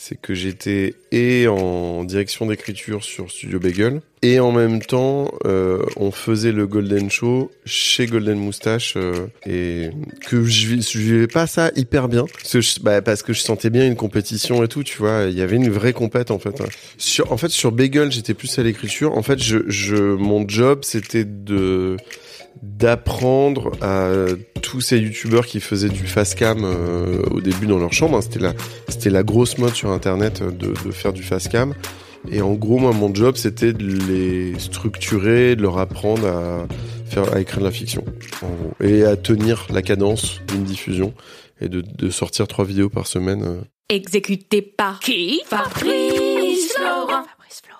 C'est que j'étais et en direction d'écriture sur Studio Bagel et en même temps euh, on faisait le Golden Show chez Golden Moustache euh, et que je vivais pas ça hyper bien. Parce que, je, bah, parce que je sentais bien une compétition et tout tu vois. Il y avait une vraie compète en fait sur en fait sur Bagel j'étais plus à l'écriture. En fait je, je mon job c'était de d'apprendre à tous ces youtubeurs qui faisaient du fast cam euh, au début dans leur chambre hein. c'était la c'était la grosse mode sur internet euh, de, de faire du fast cam et en gros moi mon job c'était de les structurer de leur apprendre à faire à écrire de la fiction en gros, et à tenir la cadence d'une diffusion et de, de sortir trois vidéos par semaine euh. Exécuté par qui? Fabrice Florent. Fabrice Florent.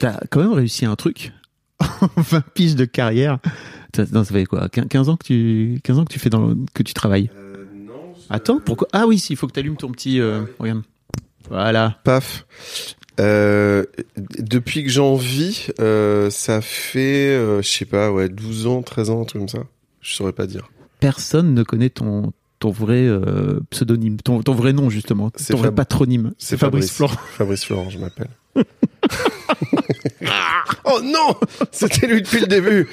T'as quand même réussi un truc. 20 piges de carrière. Non, ça fait quoi 15 ans que tu 15 ans que tu fais dans le- que tu travailles. Attends, pourquoi Ah oui, il faut que tu allumes ton petit euh, regarde. Voilà. paf Euh, depuis que j'en vis, euh, ça fait, euh, je sais pas, ouais, 12 ans, 13 ans, un truc comme ça. Je saurais pas dire. Personne ne connaît ton ton vrai euh, pseudonyme, ton, ton vrai nom justement, ton vrai patronyme. C'est Fabrice Florent. Fabrice Florent, je m'appelle. oh non C'était lui depuis le début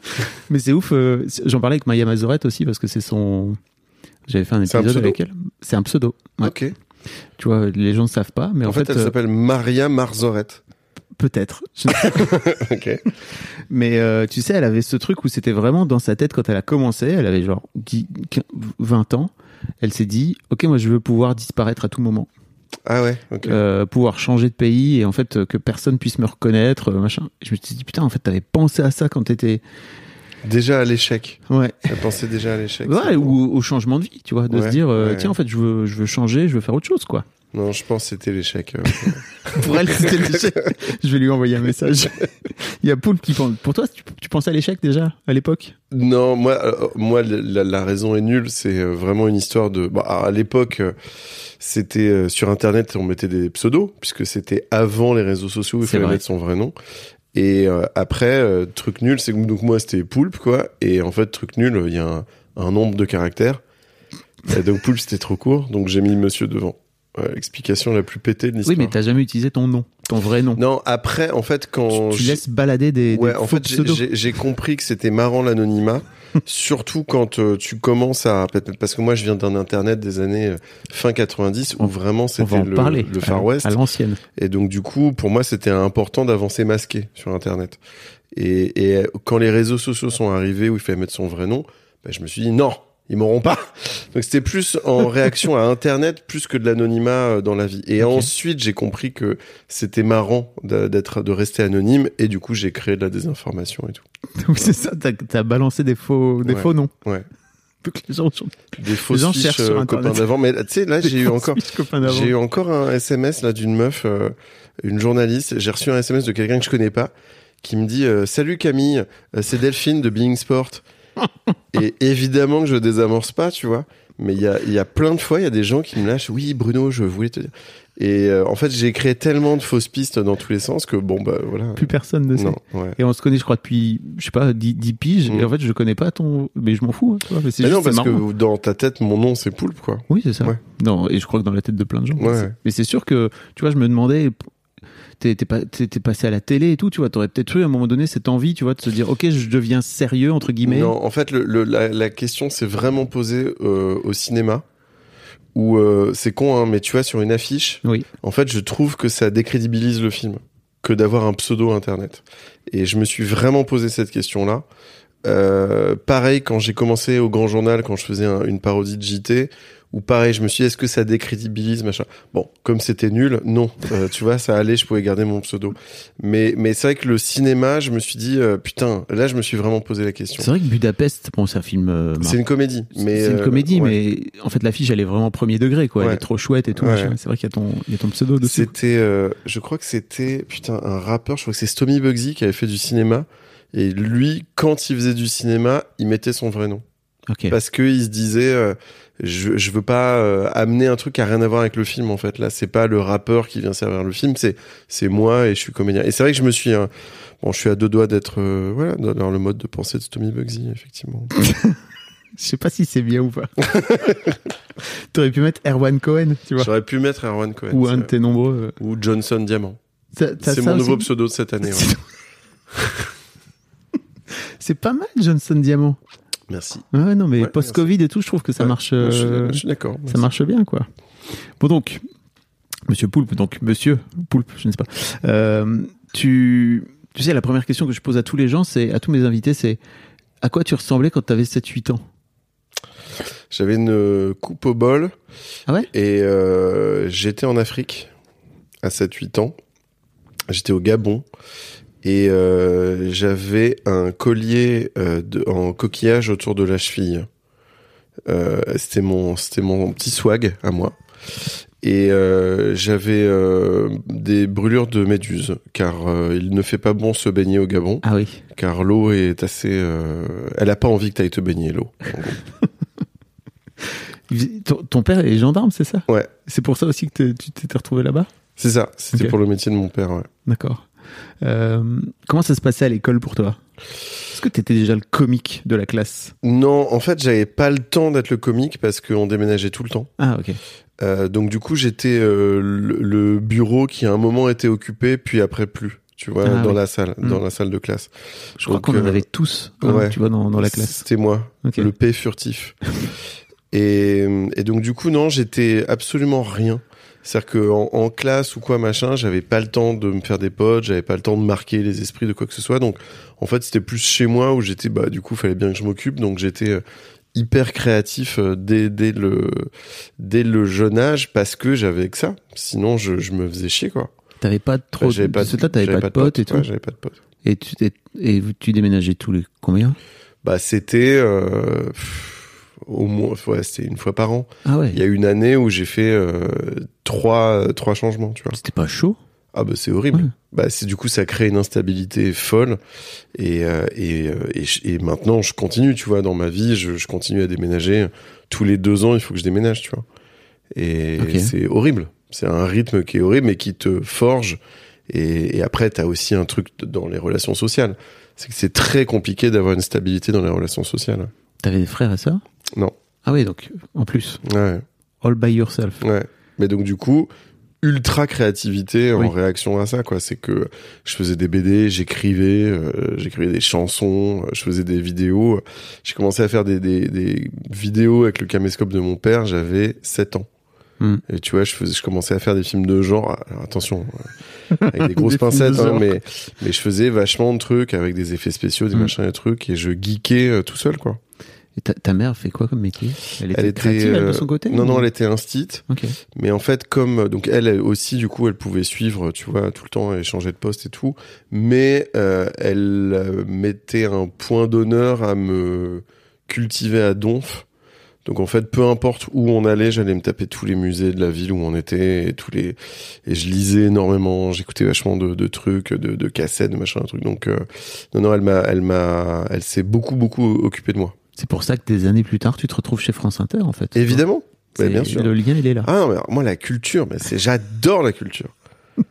Mais c'est ouf. euh, J'en parlais avec Maya Mazorette aussi parce que c'est son. J'avais fait un épisode pseudo avec elle. C'est un pseudo. Ouais. Ok. Tu vois, les gens ne savent pas, mais en, en, fait, elle euh, s'appelle Maria Marzorette. Peut-être. Je ne sais pas. ok. Mais euh, tu sais, elle avait ce truc où c'était vraiment dans sa tête quand elle a commencé. Elle avait genre 10, 15, 20 ans. Elle s'est dit, ok, moi je veux pouvoir disparaître à tout moment, Ah ouais, euh, pouvoir changer de pays et en fait euh, que personne puisse me reconnaître, machin. Je me suis dit putain, en fait, t'avais pensé à ça quand t'étais, Déjà à l'échec. ouais, Elle pensait déjà à l'échec. ouais, bon. ou au changement de vie, tu vois, de Ouais, se dire, euh, ouais. tiens, en fait, je veux, je veux changer, je veux faire autre chose, quoi. Non, je pense que c'était l'échec. euh. Pour elle, c'était l'échec. Je vais lui envoyer un message. Il y a Paul qui pense. Pour toi, tu, tu pensais à l'échec déjà à l'époque? Non, moi, euh, moi, la, la raison est nulle. C'est euh, vraiment une histoire de. Bah, à l'époque, c'était euh, sur Internet, on mettait des pseudos puisque c'était avant les réseaux sociaux. où Il fallait vrai. mettre son vrai nom. Et euh, après, euh, truc nul, c'est que donc moi c'était Poulpe quoi. Et en fait, truc nul, il y a un, un nombre de caractères. Et donc Poulpe c'était trop court, donc j'ai mis Monsieur devant. Ouais, L'explication la plus pétée de Oui, l'histoire. mais t'as jamais utilisé ton nom, ton vrai nom. Non, après, en fait, quand tu laisses balader des, Ouais, des en fait, j'ai- compris que c'était marrant l'anonymat, surtout quand euh, tu commences à parce que moi je viens d'un internet des années euh, fin 90 où vraiment c'était le, parler. le Far West À l'ancienne. et donc du coup pour moi c'était important d'avancer masqué sur internet. Et, et quand les réseaux sociaux sont arrivés où il fallait mettre son vrai nom, bah, je me suis dit non, ils m'auront pas. Donc c'était plus en réaction à internet plus que de l'anonymat euh, dans la vie. Et ensuite j'ai compris que c'était marrant de- d'être de rester anonyme et du coup j'ai créé de la désinformation et tout. Oui, c'est ça, t'as as balancé des faux, des Ouais. faux noms. Ouais. Donc les gens sont des fausses gens fiches euh, copains d'avant. Mais tu sais, là, j'ai eu encore, j'ai eu encore un SMS là d'une meuf, euh, une journaliste. J'ai reçu un SMS de quelqu'un que je connais pas, qui me dit euh, Salut Camille, c'est Delphine de Being Sport. Et évidemment que je désamorce pas, tu vois. Mais il y a, il y a plein de fois, il y a des gens qui me lâchent. Oui, Bruno, je voulais te dire. Et euh, en fait, j'ai créé tellement de fausses pistes dans tous les sens que bon, bah voilà. Plus personne ne sait. Non, ouais. Et on se connaît, je crois, depuis, je sais pas, 10, 10 piges. Mm. Et en fait, je connais pas ton, mais je m'en fous. hein, mais c'est Mais juste, non, parce que dans ta tête, mon nom, c'est Poulpe, quoi. Oui, c'est ça. Ouais. Non, et je crois que dans la tête de plein de gens. Ouais. Mais c'est sûr que, tu vois, je me demandais, t'es t'es pas- t'es- t'es passé à la télé et tout, tu vois, t'aurais peut-être eu à un moment donné cette envie, tu vois, de se dire, ok, je deviens sérieux, entre guillemets. Non, en fait, le, le- la, la question s'est vraiment posée euh, au cinéma. Où euh, c'est con, hein, mais tu vois, sur une affiche, Oui. en fait, je trouve que ça décrédibilise le film que d'avoir un pseudo internet. Et je me suis vraiment posé cette question-là. Euh, pareil, quand j'ai commencé au Grand Journal, quand je faisais un- une parodie de JT, ou pareil, je me suis dit, est-ce que ça décrédibilise, machin? Bon, comme c'était nul, non. Euh, tu vois, ça allait, je pouvais garder mon pseudo. Mais, mais c'est vrai que le cinéma, je me suis dit, euh, putain, là, je me suis vraiment posé la question. C'est vrai que Budapest, bon, c'est un film. euh, C'est une comédie. mais c'est une euh, comédie, ouais. mais en fait, l'affiche, elle est vraiment premier degré, quoi. Elle est trop chouette et tout. Ouais. C'est vrai qu'il y a ton, il y a ton pseudo dessus. C'était, euh, je crois que c'était, putain, un rappeur, je crois que c'est Stomy Bugsy qui avait fait du cinéma. Et lui, quand il faisait du cinéma, il mettait son vrai nom. Ok. Parce que il se disait, euh, je, je veux pas euh, amener un truc qui a rien à voir avec le film, en fait. Là, c'est pas le rappeur qui vient servir le film, c'est, c'est moi et je suis comédien. Et c'est vrai que je me suis, euh, bon, je suis à deux doigts d'être, euh, voilà, dans le mode de pensée de Stomy Bugsy, effectivement. Je sais pas si c'est bien ou pas. T'aurais pu mettre Erwan Cohen, tu vois. J'aurais pu mettre Erwan Cohen. Ou un de tes nombreux. euh, ou Johnson Diamant. C'est mon nouveau pseudo de cette année. ouais. C'est pas mal, Johnson Diamant. Merci. Ouais, non, mais Ouais, post-Covid et tout, je trouve que ça Ouais, marche. euh, je suis d'accord. ça marche bien, quoi. Bon, donc, Monsieur Poulpe, donc Monsieur Poulpe, je ne sais pas. Euh, tu, tu sais, la première question que je pose à tous les gens, c'est à tous mes invités, c'est à quoi tu ressemblais quand tu avais 7-8 ans? J'avais une euh, coupe au bol. Ah ouais? Et euh, j'étais en Afrique à 7-8 ans. J'étais au Gabon. Et euh, j'avais un collier euh, de, en coquillage autour de la cheville. Euh, c'était mon, c'était mon petit swag à moi. Et j'avais des brûlures de méduse, car il ne fait pas bon se baigner au Gabon, Ah oui. car l'eau est assez... elle a pas envie que tu ailles te baigner, l'eau. Ton, père est gendarme, c'est ça? Ouais. C'est pour ça aussi que tu t'étais retrouvé là-bas? C'est ça, c'était pour le métier de mon père, ouais. D'accord. Euh, comment ça se passait à l'école pour toi? Est-ce que t'étais déjà le comique de la classe? Non, en fait, j'avais pas le temps d'être le comique parce qu'on déménageait tout le temps. Ah ok. Euh, donc du coup, j'étais euh, le, le bureau qui à un moment était occupé, puis après plus. Tu vois, Ah dans oui. la salle, Mm. dans la salle de classe. Je crois qu'on en avait tous, hein, ouais. tu vois, dans, dans la classe. C'était moi, le P furtif. et, et donc du coup, non, j'étais absolument rien. C'est-à-dire que en, en classe ou quoi machin, j'avais pas le temps de me faire des potes, j'avais pas le temps de marquer les esprits de quoi que ce soit. Donc en fait, c'était plus chez moi où j'étais bah du coup, fallait bien que je m'occupe. Donc j'étais euh, hyper créatif euh, dès, dès le dès le jeune âge parce que j'avais que ça. Sinon, je, je me faisais chier quoi. T'avais pas trop. Bah, j'avais pas, c'est ça, t'avais j'avais pas de potes et tout. Ouais, j'avais pas de potes. Et tu et tu déménageais tous les combien? Bah c'était euh, pff, au moins ouais, c'était une fois par an. Ah ouais. Il y a une année où j'ai fait euh, trois trois changements, tu vois. C'était pas chaud? Ah bah c'est horrible. Ouais. Bah c'est du coup ça crée une instabilité folle et euh, et, euh, et et maintenant je continue, tu vois, dans ma vie, je, je continue à déménager tous les deux ans, il faut que je déménage, tu vois. Et c'est horrible. C'est un rythme qui est horrible, mais qui te forge. Et, et après, t'as aussi un truc dans les relations sociales. C'est que c'est très compliqué d'avoir une stabilité dans les relations sociales. T'avais des frères et sœurs? Non. Ah oui, donc en plus, Ouais. all by yourself. Ouais. Mais donc du coup, ultra créativité en Oui. réaction à ça quoi. C'est que je faisais des BD, j'écrivais, euh, j'écrivais des chansons, euh, je faisais des vidéos. J'ai commencé à faire des, des, des vidéos avec le caméscope de mon père. J'avais 7 ans. Hmm. Et tu vois, je faisais, je commençais à faire des films de genre. Alors attention, euh, avec des grosses Des films de pincettes, hein, mais mais je faisais vachement de trucs avec des effets spéciaux, des Hmm. machins et trucs, et je geekais euh, tout seul quoi. Et ta, ta mère fait quoi comme métier? Elle était Elle était, créative elle, de euh, son côté Non, ou- non, elle était instite. Mais en fait, comme donc elle, elle aussi, du coup, elle pouvait suivre, tu vois, tout le temps, et changer de poste et tout. Mais euh, elle euh, mettait un point d'honneur à me cultiver à Donf. Donc en fait, peu importe où on allait, j'allais me taper tous les musées de la ville où on était et tous les et je lisais énormément, j'écoutais vachement de, de trucs, de, de cassettes, de machin, de trucs. Donc euh, non, non, elle m'a, elle m'a, elle s'est beaucoup, beaucoup occupée de moi. C'est pour ça que des années plus tard, tu te retrouves chez France Inter, en fait. Évidemment. Bien sûr. Le lien, il est là. Ah non, mais moi la culture, mais c'est j'adore la culture.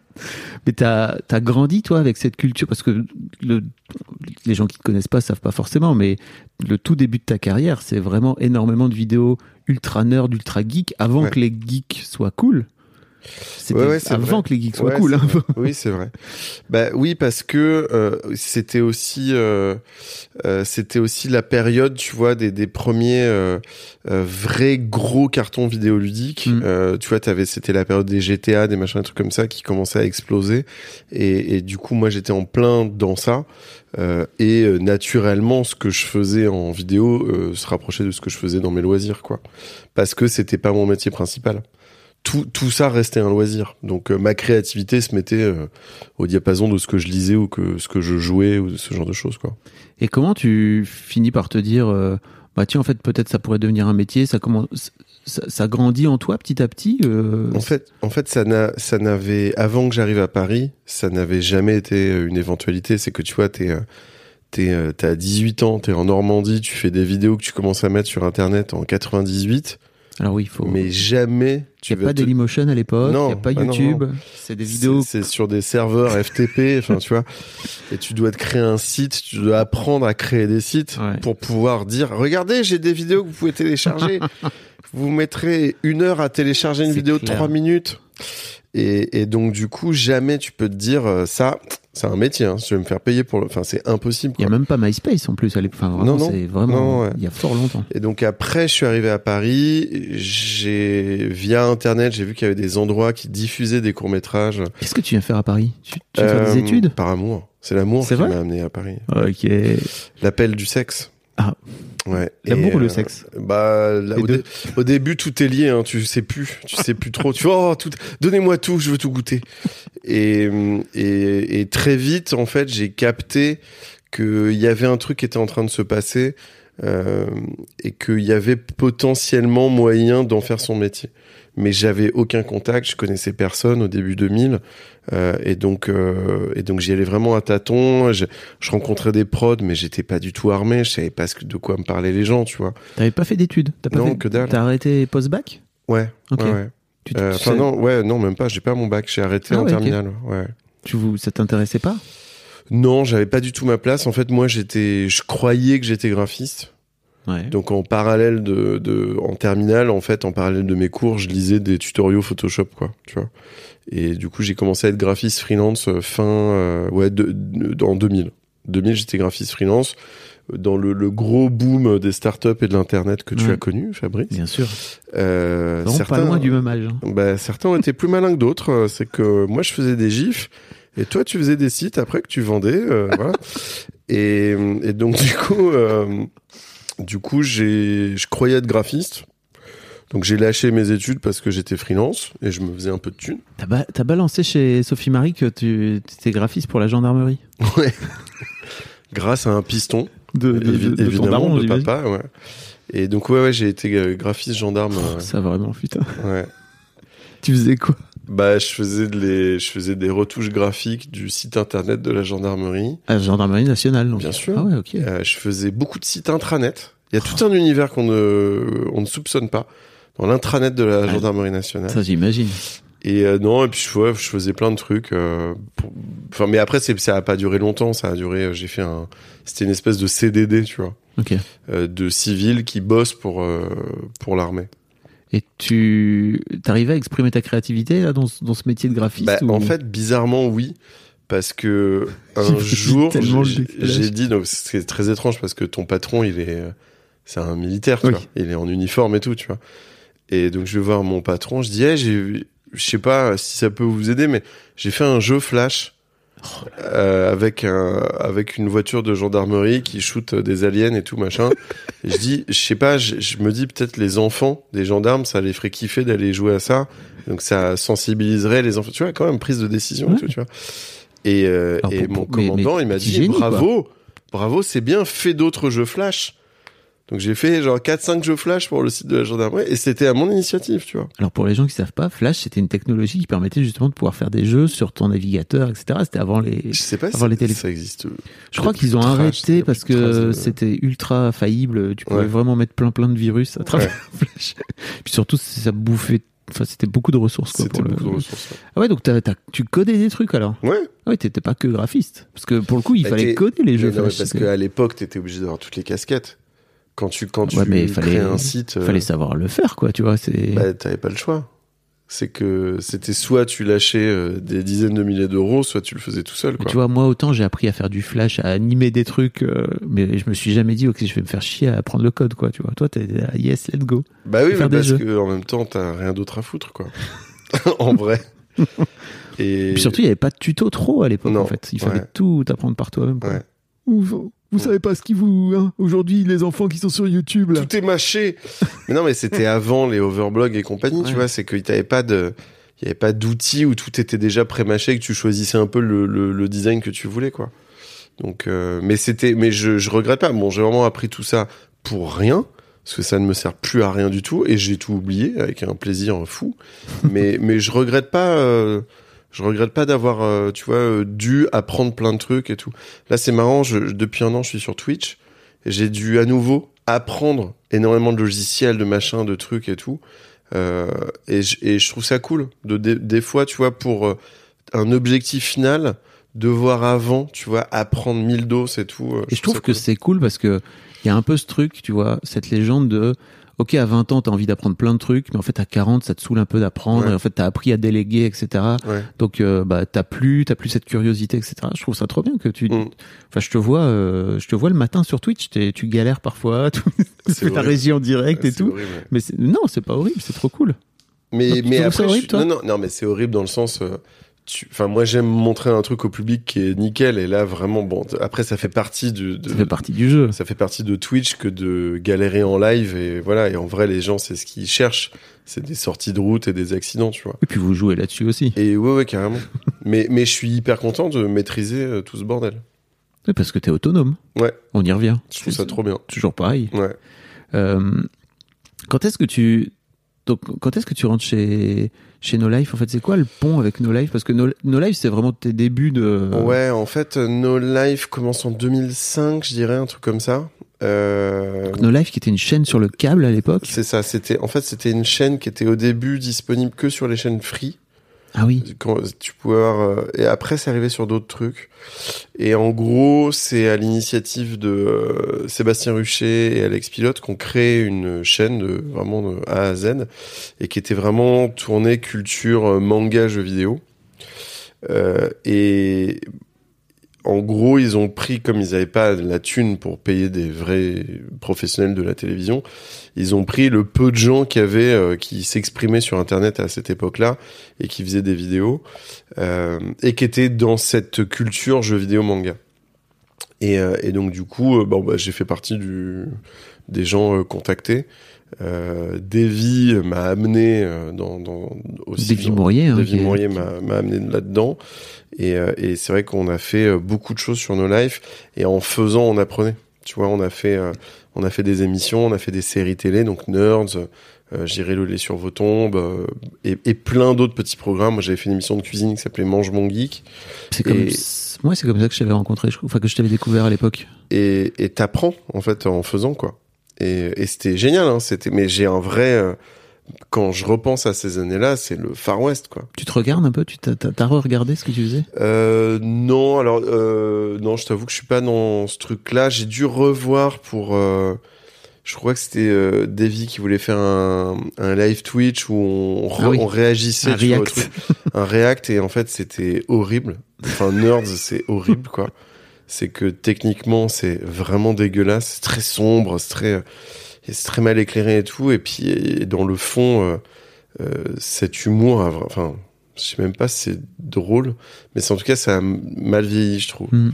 Mais t'as as grandi toi avec cette culture? Parce que le, les gens qui te connaissent pas savent pas forcément, mais le tout début de ta carrière, c'est vraiment énormément de vidéos ultra nerd, ultra geek avant Ouais. que les geeks soient cool. C'était Ouais, avant vrai. que les geeks soient Ouais, cool. hein. Oui, c'est vrai. Bah oui, parce que euh, c'était aussi, euh, euh, c'était aussi la période, tu vois, des, des premiers euh, euh, vrais gros cartons vidéoludiques. Mm. Euh, tu vois, t'avais, c'était la période des GTA, des machins, des trucs comme ça qui commençaient à exploser. Et, et du coup, moi, j'étais en plein dans ça. Euh, et euh, naturellement, ce que je faisais en vidéo euh, se rapprochait de ce que je faisais dans mes loisirs, quoi. Parce que c'était pas mon métier principal tout, tout ça restait un loisir. Donc euh, ma créativité se mettait euh, au diapason de ce que je lisais ou que ce que je jouais ou ce genre de choses quoi. Et comment tu finis par te dire, euh, bah tiens, en fait, peut-être ça pourrait devenir un métier. Ça commence, ça, ça grandit en toi petit à petit. euh, En fait, en fait ça n'a ça n'avait avant que j'arrive à Paris, ça n'avait jamais été une éventualité, c'est que tu vois t'es T'es, t'as 18 ans, t'es en Normandie, tu fais des vidéos que tu commences à mettre sur internet en 98, Alors oui, il faut. mais jamais il n'y a pas te- Dailymotion à l'époque, il Non, n'y a pas bah YouTube. C'est des vidéos. C'est sur des serveurs FTP, enfin tu vois. Et tu dois te créer un site, tu dois apprendre à créer des sites Ouais. pour pouvoir dire regardez, j'ai des vidéos que vous pouvez télécharger. vous mettrez une heure à télécharger une vidéo de trois minutes. Et, et donc du coup, jamais tu peux te dire euh, ça, c'est un métier. Hein, tu veux me faire payer pour le, enfin c'est impossible. Il n'y a même pas MySpace en plus à l'époque. Enfin, vraiment, Non, non. c'est vraiment. Ouais. Il y a fort longtemps. Et donc après, je suis arrivé à Paris. J'ai via internet, j'ai vu qu'il y avait des endroits qui diffusaient des courts métrages. Qu'est-ce que tu viens faire à Paris? Tu, tu faire des Euh, études? Par amour. C'est l'amour qui m'a amené à Paris. Ok. L'appel du sexe. Ah. Ouais. L'amour ou le euh, sexe Bah, là, Les au, deux. dé- au début, tout est lié. Hein, tu sais plus. Tu sais plus trop. Tu vois, oh, tout. Donnez-moi tout. Je veux tout goûter. Et, et, et très vite, en fait, j'ai capté qu'il y avait un truc qui était en train de se passer euh, et qu'il y avait potentiellement moyen d'en faire son métier. Mais j'avais aucun contact, je connaissais personne au début 2000, euh, et donc euh, et donc j'y allais vraiment à tâtons. Je, je rencontrais des prods, mais j'étais pas du tout armé, je savais pas ce que- de quoi me parlaient les gens, tu vois. T'avais pas fait d'études? T'as pas Non, fait- que dalle. T'as arrêté post-bac? Ouais. Ok. ouais, ouais. Tu, tu- Euh, sais- non, ouais, non, même pas. J'ai pas mon bac, j'ai arrêté Ah en ouais, terminale. Ouais. tu vous- ça t'intéressait pas? Non, j'avais pas du tout ma place. En fait, moi, j'étais, je croyais que j'étais graphiste. Ouais. Donc en parallèle de, de en terminale, en fait, en parallèle de mes cours, je lisais des tutoriaux Photoshop, quoi, tu vois. Et du coup, j'ai commencé à être graphiste freelance euh, fin, euh, ouais, de, de- en 2000. 2000, j'étais graphiste freelance euh, dans le, le gros boom des startups et de l'internet que tu Ouais. as connu, Fabrice. Bien sûr. Euh, Vraiment pas loin du même âge. hein. bah, certains ont été plus malins que d'autres. C'est que moi, je faisais des gifs et toi, tu faisais des sites après que tu vendais. euh, voilà. Et, et donc, du coup, euh, du coup, j'ai, je croyais être graphiste. Donc, j'ai lâché mes études parce que j'étais freelance et je me faisais un peu de thunes. T'as ba- t'as balancé chez Sophie Marie que tu étais graphiste pour la gendarmerie Ouais. Grâce à un piston. de, de, évi- de- évidemment, daron, de j'imagine. papa, ouais. Et donc, ouais, ouais, j'ai été euh, graphiste gendarme. Oh, Ça vraiment, putain. euh, ouais. Tu faisais quoi? Bah, je faisais, les, je faisais des retouches graphiques du site internet de la gendarmerie. La gendarmerie nationale, donc. Bien sûr. Ah ouais, ok. Euh, je faisais beaucoup de sites intranet. Il y a tout un univers qu'on ne, on ne soupçonne pas dans l'intranet de la Ah, gendarmerie nationale. Ça, j'imagine. Et euh, non, et puis je, ouais, je faisais plein de trucs. euh, pour- Enfin, mais après, c'est, ça a pas duré longtemps. Ça a duré. J'ai fait un. C'était une espèce de CDD, tu vois, Ok. euh, de civils qui bossent pour pour l'armée. Et tu t'arrivais à exprimer ta créativité là, dans, ce- dans ce métier de graphiste Bah, ou- En fait, bizarrement, oui. Parce que un jour, j'ai dit, c'est très étrange parce que ton patron, il est, c'est un militaire, tu Oui. vois. Il est en uniforme et tout, tu vois. Et donc je vais voir mon patron, je dis, hey, je sais pas si ça peut vous aider, mais j'ai fait un jeu flash euh, avec un, avec une voiture de gendarmerie qui shoot des aliens et tout machin. et je dis, je sais pas, je, je me dis peut-être les enfants des gendarmes, ça les ferait kiffer d'aller jouer à ça. Donc ça sensibiliserait les enfants. Tu vois, quand même prise de décision et tout, tu vois. Et, euh, Alors, et pour- mon mais- commandant, mais il m'a dit génie, bravo, bravo, c'est bien, fais d'autres jeux flash. Donc j'ai fait genre 4-5 jeux Flash pour le site de la gendarmerie et c'était à mon initiative, tu vois. Alors pour les gens qui savent pas, Flash c'était une technologie qui permettait justement de pouvoir faire des jeux sur ton navigateur, etc. C'était avant les. Je sais pas Avant si les télé- ça existe. Je crois qu'ils ont arrêté parce que c'était ultra faillible. Tu pouvais Ouais. vraiment mettre plein plein de virus à travers Flash. Puis surtout ça bouffait. Enfin c'était beaucoup de ressources quoi. Pour le- de ressources. ouais. Ah ouais donc tu codais des trucs alors? Ouais. Ah ouais t'étais pas que graphiste parce que pour le coup il Bah, fallait coder les jeux non, Flash. parce qu'à l'époque, t'étais obligé d'avoir toutes les casquettes. Quand tu, quand tu Ouais, mais il fallait- crées un site, euh, fallait savoir le faire quoi. Tu vois bah, t'avais pas le choix. C'est que c'était soit tu lâchais euh, des dizaines de milliers d'euros, soit tu le faisais tout seul. Quoi. tu vois, moi, autant j'ai appris à faire du flash, à animer des trucs, euh, mais je me suis jamais dit, ok, je vais me faire chier à apprendre le code, quoi, tu vois. Toi, t'es là, yes, let's go. bah oui, mais parce jeux. que en même temps, t'as rien d'autre à foutre, quoi. en vrai. Et puis surtout, il y avait pas de tuto trop à l'époque, en fait. Il fallait ouais. tout apprendre par toi-même. Ouais. Vous savez pas ce qui vous, hein, aujourd'hui, les enfants qui sont sur YouTube, là. tout est mâché. mais non, mais c'était avant les overblogs et compagnie, Ouais. tu vois. C'est qu'il t'avait pas de, il y avait pas d'outils où tout était déjà pré-mâché et que tu choisissais un peu le, le, le design que tu voulais, quoi. Donc, euh, mais c'était, mais je, je regrette pas. Bon, j'ai vraiment appris tout ça pour rien. Parce que ça ne me sert plus à rien du tout et j'ai tout oublié avec un plaisir fou. mais, mais je regrette pas, euh, je regrette pas d'avoir, euh, tu vois, euh, dû apprendre plein de trucs et tout. Là, c'est marrant. Je, depuis un an, je suis sur Twitch. et J'ai dû à nouveau apprendre énormément de logiciels, de machins, de trucs et tout. Euh, et, je, et je trouve ça cool. De, des, des fois, tu vois, pour euh, un objectif final, devoir avant, tu vois, apprendre mille doses et tout. Et je trouve que cool. c'est cool parce que il y a un peu ce truc, tu vois, cette légende de OK, à 20 ans, t'as envie d'apprendre plein de trucs, mais en fait, à 40, ça te saoule un peu d'apprendre, Ouais. en fait, t'as appris à déléguer, etc. Ouais. Donc, euh, bah, t'as plus, t'as plus cette curiosité, etc. Je trouve ça trop bien que tu, Mm. enfin, je te vois, euh, je te vois le matin sur Twitch, t'es- tu galères parfois, tu fais ta régie en direct et tout. horrible. Mais non, c'est pas horrible, c'est trop cool. Mais, mais après, horrible, je- non, non, non, mais c'est horrible dans le sens. euh, Enfin, moi, j'aime montrer un truc au public qui est nickel. Et là, vraiment, bon. Après, ça fait partie du. De, Ça fait partie du jeu. ça fait partie de Twitch que de galérer en live. Et voilà. Et en vrai, les gens, c'est ce qu'ils cherchent. C'est des sorties de route et des accidents, tu vois. Et puis vous jouez là-dessus aussi. Et ouais, ouais, carrément. mais, mais je suis hyper content de maîtriser euh, tout ce bordel. Oui, parce que t'es autonome. Ouais. On y revient. Je trouve ça trop bien. Toujours pareil. Ouais. Euh, quand est-ce que tu donc quand est-ce que tu rentres chez chez No Life En fait, c'est quoi le pont avec No Life? Parce que No, No Life, c'est vraiment tes débuts de. Ouais, en fait, No Life commence en 2005, je dirais, un truc comme ça. Euh, No Life, qui était une chaîne sur le câble à l'époque? C'est ça, c'était en fait c'était une chaîne qui était au début disponible que sur les chaînes free. Ah oui. Tu pouvais avoir, euh, et après c'est arrivé sur d'autres trucs. Et en gros, c'est à l'initiative de euh, Sébastien Rucher et Alex Pilote qu'on crée une chaîne de, vraiment de A à Z et qui était vraiment tournée culture euh, manga jeux vidéo. Euh, et en gros, ils ont pris, comme ils n'avaient pas la thune pour payer des vrais professionnels de la télévision, ils ont pris le peu de gens qui avaient, euh, qui s'exprimaient sur Internet à cette époque-là et qui faisaient des vidéos euh, et qui étaient dans cette culture jeux vidéo manga. Et, euh, et donc du coup, euh, bon, bah, j'ai fait partie du, des gens euh, contactés. Euh, Davy m'a amené euh, dans, dans aussi Davy Mourier. Hein, est- Mourier m'a m'a amené là-dedans. Et, euh, et c'est vrai qu'on a fait euh, beaucoup de choses sur nos lives. Et en faisant, on apprenait. Tu vois, on a fait, euh, on a fait des émissions, on a fait des séries télé, donc Nerds, euh, J'irai le lait sur vos tombes, euh, et, et plein d'autres petits programmes. Moi, j'avais fait une émission de cuisine qui s'appelait Mange mon geek. C'est comme. Moi, c'est comme ça que je t'avais rencontré. je- Enfin, que je t'avais découvert à l'époque. Et et t'apprends, en fait, en faisant, quoi. Et, et c'était génial, hein. C'était, mais j'ai un vrai, euh, quand je repense à ces années-là, c'est le Far West, quoi. Tu te regardes un peu Tu t'as- re-regardé ce que tu faisais? Euh, non, alors euh, non, je t'avoue que je suis pas dans ce truc-là. J'ai dû revoir pour. euh, je crois que c'était Davy qui voulait faire un, un live Twitch où on, re- Ah oui. on réagissait Un vois, react. un react et en fait c'était horrible. Enfin Nerds c'est horrible quoi. C'est que techniquement c'est vraiment dégueulasse, c'est très sombre, c'est très c'est très mal éclairé et tout. Et puis et dans le fond euh, euh, cet humour, enfin je sais même pas si c'est drôle, mais en tout cas ça a mal vieilli je trouve. Hmm.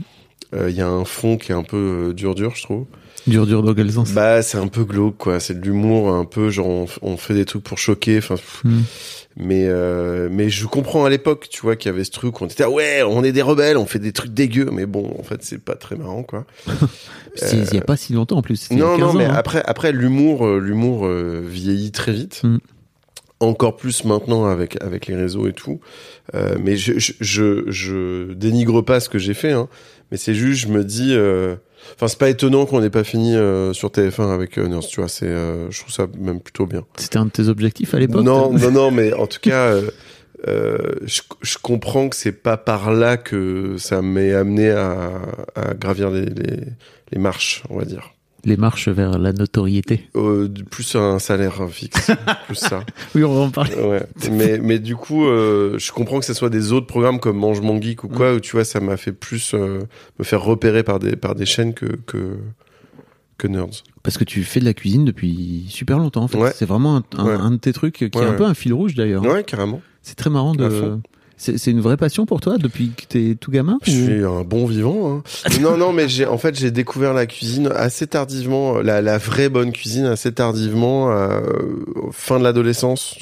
Euh, Il y a un fond qui est un peu dur dur je trouve. Dur, dur dans quel sens? Bah, c'est un peu glauque, quoi. C'est de l'humour, un peu genre on, on fait des trucs pour choquer. Enfin. Hmm. mais euh, mais je comprends à l'époque, tu vois, qu'il y avait ce truc. où On était ah ouais, on est des rebelles, on fait des trucs dégueux. Mais bon, en fait, c'est pas très marrant, quoi. Il y a pas si longtemps en plus. Non, 15 non, mais hein. après, après l'humour, euh, l'humour euh, vieillit très vite. Mm. Encore plus maintenant avec avec les réseaux et tout. Euh, mais je, je je je dénigre pas ce que j'ai fait, hein. Mais c'est juste, je me dis, euh, enfin, c'est pas étonnant qu'on n'ait pas fini euh, sur TF1 avec euh, Nurse, tu vois. C'est, euh, je trouve ça même plutôt bien. C'était un de tes objectifs à l'époque? Non, non, non, mais en tout cas, euh, euh, je, je comprends que c'est pas par là que ça m'est amené à, à gravir les, les les marches, on va dire. Les marches vers la notoriété. Euh, plus un salaire fixe, plus ça. Oui, on va en parler. Ouais. Mais, mais du coup, euh, je comprends que ce soit des autres programmes comme Mange Mon Geek ou quoi, où tu vois, ça m'a fait plus euh, me faire repérer par des, par des chaînes que, que, que Nerds. Parce que tu fais de la cuisine depuis super longtemps en fait. Ouais. C'est vraiment un, un- Ouais. un de tes trucs qui est un peu un fil rouge d'ailleurs. Ouais, carrément. C'est très marrant de. C'est une vraie passion pour toi depuis que t'es tout gamin Je suis un bon vivant. Hein. non, non, mais j'ai en fait j'ai découvert la cuisine assez tardivement, la, la vraie bonne cuisine assez tardivement, euh, fin de l'adolescence.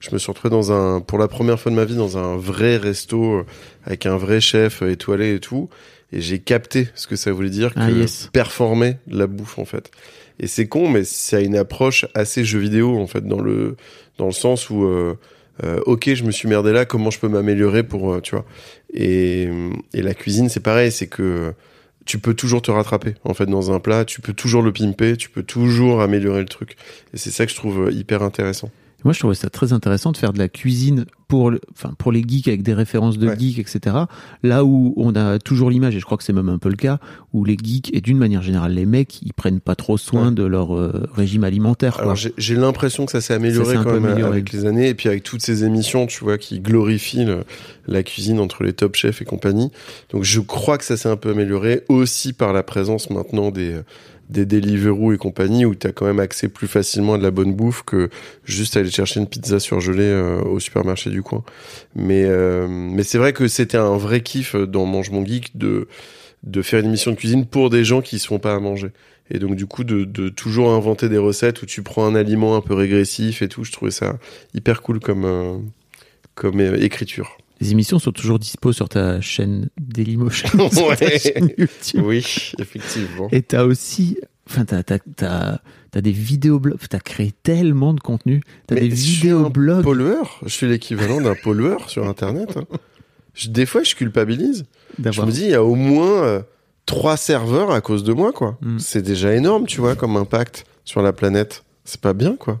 Je me suis retrouvé dans un, pour la première fois de ma vie, dans un vrai resto euh, avec un vrai chef euh, étoilé et tout, et j'ai capté ce que ça voulait dire que Ah, yes. performer la bouffe en fait. Et c'est con, mais ça a une approche assez jeu vidéo en fait dans le dans le sens où euh, euh, ok, je me suis merdé là, comment je peux m'améliorer pour, euh, tu vois. Et, et la cuisine, c'est pareil, c'est que tu peux toujours te rattraper, en fait, dans un plat, tu peux toujours le pimper, tu peux toujours améliorer le truc. Et c'est ça que je trouve euh, hyper intéressant. Moi, je trouvais ça très intéressant de faire de la cuisine pour, le- enfin, pour les geeks avec des références de Ouais. geeks, etc. Là où on a toujours l'image, et je crois que c'est même un peu le cas, où les geeks et d'une manière générale les mecs, ils prennent pas trop soin Ouais. de leur euh, régime alimentaire. Alors j'ai l'impression que ça s'est amélioré Ça quand même amélioré. avec les années, et puis avec toutes ces émissions, tu vois, qui glorifient le- la cuisine entre les top chefs et compagnie. Donc je crois que ça s'est un peu amélioré aussi par la présence maintenant des des Deliveroo et compagnie où tu as quand même accès plus facilement à de la bonne bouffe que juste aller chercher une pizza surgelée euh, au supermarché du coin. Mais euh, mais c'est vrai que c'était un vrai kiff dans Mange mon geek de de faire une émission de cuisine pour des gens qui se font pas à manger. Et donc du coup de, de toujours inventer des recettes où tu prends un aliment un peu régressif et tout, je trouvais ça hyper cool comme euh, comme euh, écriture. Les émissions sont toujours dispo sur ta chaîne Dailymotion. ta Ouais. chaîne YouTube. Oui, effectivement. Et t'as aussi, enfin, t'as, t'as, t'as, t'as des vidéoblogs, t'as créé tellement de contenu. T'as Mais des vidéoblogs. Pollueur, je suis l'équivalent d'un pollueur sur internet. hein. Je- des fois je culpabilise. Je me dis il y a au moins euh, trois serveurs à cause de moi quoi. Mm. C'est déjà énorme, tu vois, comme impact sur la planète. C'est pas bien quoi.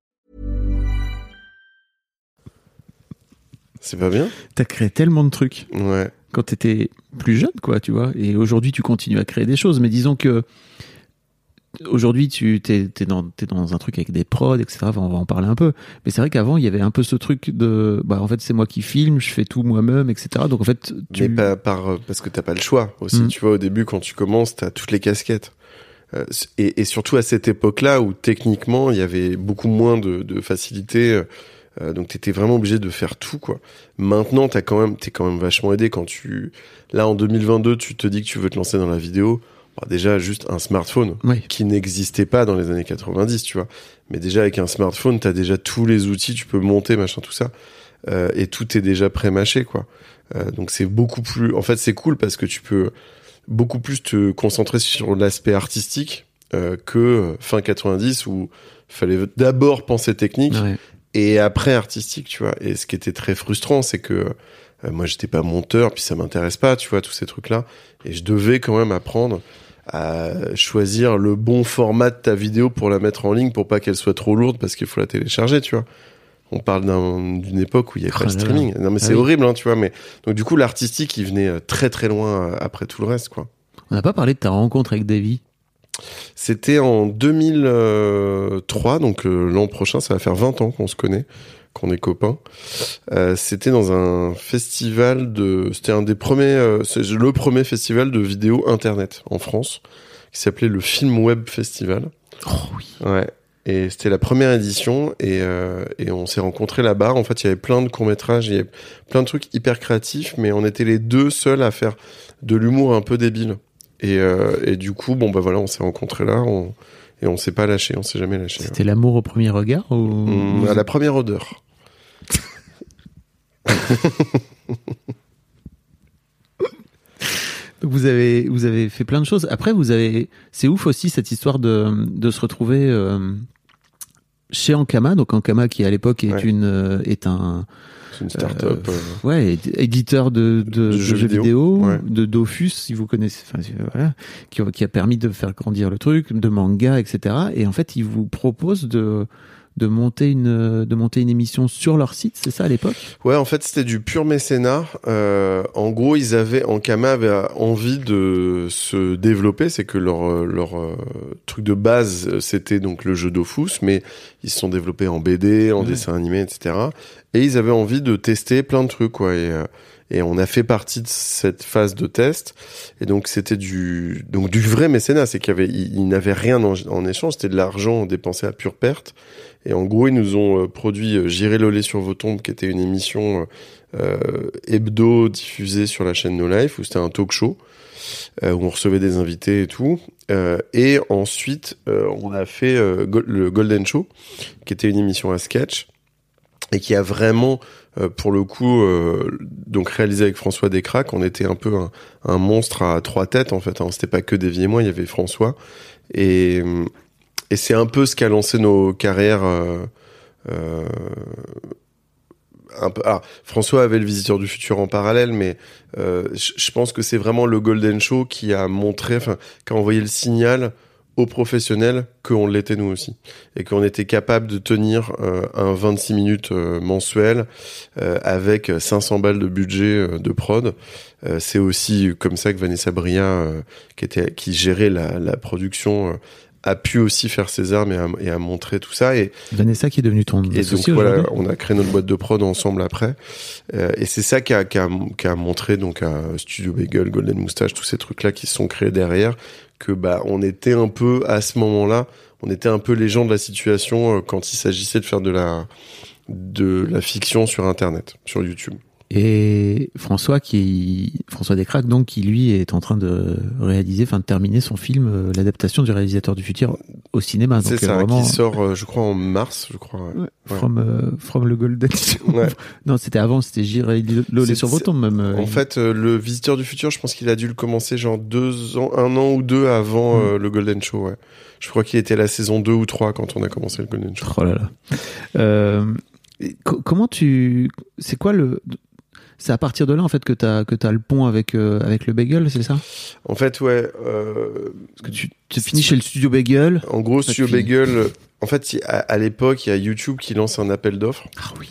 C'est pas bien? T'as créé tellement de trucs Ouais. quand t'étais plus jeune, quoi, tu vois. Et aujourd'hui, tu continues à créer des choses. Mais disons que aujourd'hui, tu t'es, t'es dans, t'es dans un truc avec des prods, etc. Enfin, on va en parler un peu. Mais c'est vrai qu'avant, il y avait un peu ce truc de, bah, en fait, c'est moi qui filme, je fais tout moi-même, etc. Donc, en fait, tu... Mais pas par euh, parce que t'as pas le choix aussi. Mm. Tu vois, au début, quand tu commences, t'as toutes les casquettes. Euh, et, et surtout à cette époque-là où techniquement il y avait beaucoup moins de, de facilité, euh, donc t'étais vraiment obligé de faire tout quoi. Maintenant, t'as quand même, t'es quand même vachement aidé quand tu, là en 2022, tu te dis que tu veux te lancer dans la vidéo. Bah, déjà juste un smartphone Oui. qui n'existait pas dans les années 90, tu vois. Mais déjà avec un smartphone, t'as déjà tous les outils, tu peux monter machin tout ça, Euh, et tout est déjà pré-mâché quoi. Euh, donc c'est beaucoup plus. En fait, c'est cool parce que tu peux beaucoup plus te concentrer sur l'aspect artistique que fin 90 où il fallait d'abord penser technique Ouais. Et après artistique, tu vois. Et ce qui était très frustrant, c'est que euh, moi j'étais pas monteur, puis ça m'intéresse pas, tu vois, tous ces trucs-là. Et je devais quand même apprendre à choisir le bon format de ta vidéo pour la mettre en ligne pour pas qu'elle soit trop lourde parce qu'il faut la télécharger, tu vois. On parle d'un- d'une époque où il y avait Oh pas de là. streaming. Non mais Ah c'est oui. horrible, hein, tu vois. Mais donc du coup l'artistique, il venait euh, très très loin euh, après tout le reste, quoi. On n'a pas parlé de ta rencontre avec Davy. C'était en 2003, donc euh, l'an prochain, ça va faire 20 ans qu'on se connaît, qu'on est copains. Euh, c'était dans un festival de, c'était un des premiers, euh, le premier festival de vidéo internet en France, qui s'appelait le Film Web Festival. Oh oui. Ouais. Et c'était la première édition et, euh, et on s'est rencontrés là-bas. En fait, il y avait plein de courts-métrages, il y avait plein de trucs hyper créatifs, mais on était les deux seuls à faire de l'humour un peu débile. Et, euh, et du coup, bon, bah voilà, on s'est rencontrés là on, et on s'est pas lâché, on s'est jamais lâché. C'était l'amour au premier regard ou... Hum, à la première odeur. Vous avez, vous avez fait plein de choses. Après, vous avez, c'est ouf aussi cette histoire de, de se retrouver euh, chez Ankama. Donc Ankama qui à l'époque est Ouais. une, euh, est un, C'est une start-up. euh, ouais, éd- éditeur de, de, de jeux jeux, vidéo, vidéo, ouais. de Dofus, si vous connaissez, enfin, voilà, qui, qui a permis de faire grandir le truc, de manga, etc. Et en fait, ils vous proposent de, de monter une, de monter une émission sur leur site, c'est ça à l'époque? Ouais, en fait, c'était du pur mécénat. Euh, en gros, ils avaient, Ankama avait envie de se développer. C'est que leur leur euh, truc de base, euh, c'était donc le jeu Dofus, mais ils se sont développés en BD, en Ouais. dessin animé, etc. Et ils avaient envie de tester plein de trucs, quoi. Et, euh, et on a fait partie de cette phase de test. Et donc, c'était du donc du vrai mécénat. C'est qu'il y avait, n'avaient rien en, en échange. C'était de l'argent dépensé à pure perte. Et en gros, ils nous ont euh, produit euh, J'irai le lait sur vos tombes, qui était une émission euh, hebdo diffusée sur la chaîne No Life, où c'était un talk show, où on recevait des invités et tout. Et ensuite, on a fait le Golden Show, qui était une émission à sketch, et qui a vraiment, pour le coup, donc réalisé avec François Descraques, on était un peu un, monstre à trois têtes, en fait. Hein. C'était pas que Davy et moi, il y avait François. Et, et c'est un peu ce qui a lancé nos carrières... euh, euh. Alors, François avait le Visiteur du futur en parallèle, mais euh, je pense que c'est vraiment le Golden Show qui a montré, qui a envoyé le signal aux professionnels qu'on l'était nous aussi et qu'on était capable de tenir un 26 minutes mensuel avec 500 balles de budget de prod. C'est aussi comme ça que Vanessa Bria, qui gérait la, production, a pu aussi faire ses armes et a, et a montré tout ça et Vanessa qui est devenue ton et donc voilà, on a créé notre boîte de prod ensemble après. Euh, et c'est ça qui a, qui, a, qui a montré donc à Studio Bagel, Golden Moustache, tous ces trucs-là qui se sont créés derrière, que bah on était un peu à ce moment-là, on était un peu les gens de la situation euh, quand il s'agissait de faire de la de la fiction sur Internet, sur YouTube. Et François qui François Descraques donc qui lui est en train de réaliser, enfin de terminer son film, euh, l'adaptation du réalisateur du futur au cinéma. C'est ça, vraiment qui sort, euh, je crois, en mars, je crois. ouais. from euh, from le Golden Show. Ouais. Non, c'était avant, c'était J'irai lolé sur vos tombes même. euh, En fait, le Visiteur du futur, je pense qu'il a dû le commencer genre deux ans, un an ou deux avant Mm. le Golden Show. Ouais. Je crois qu'il était la saison 2 ou 3 quand on a commencé le Golden Show. Oh là là. Euh, comment tu c'est quoi le c'est à partir de là en fait que t'as que t'as le pont avec euh, avec le bagel, c'est ça? En fait, ouais. Euh, Parce que tu, tu finis chez le studio bagel. en gros, Studio puis- Bagel, euh, en fait, à, à l'époque, il y a YouTube qui lance un appel d'offres Ah oui.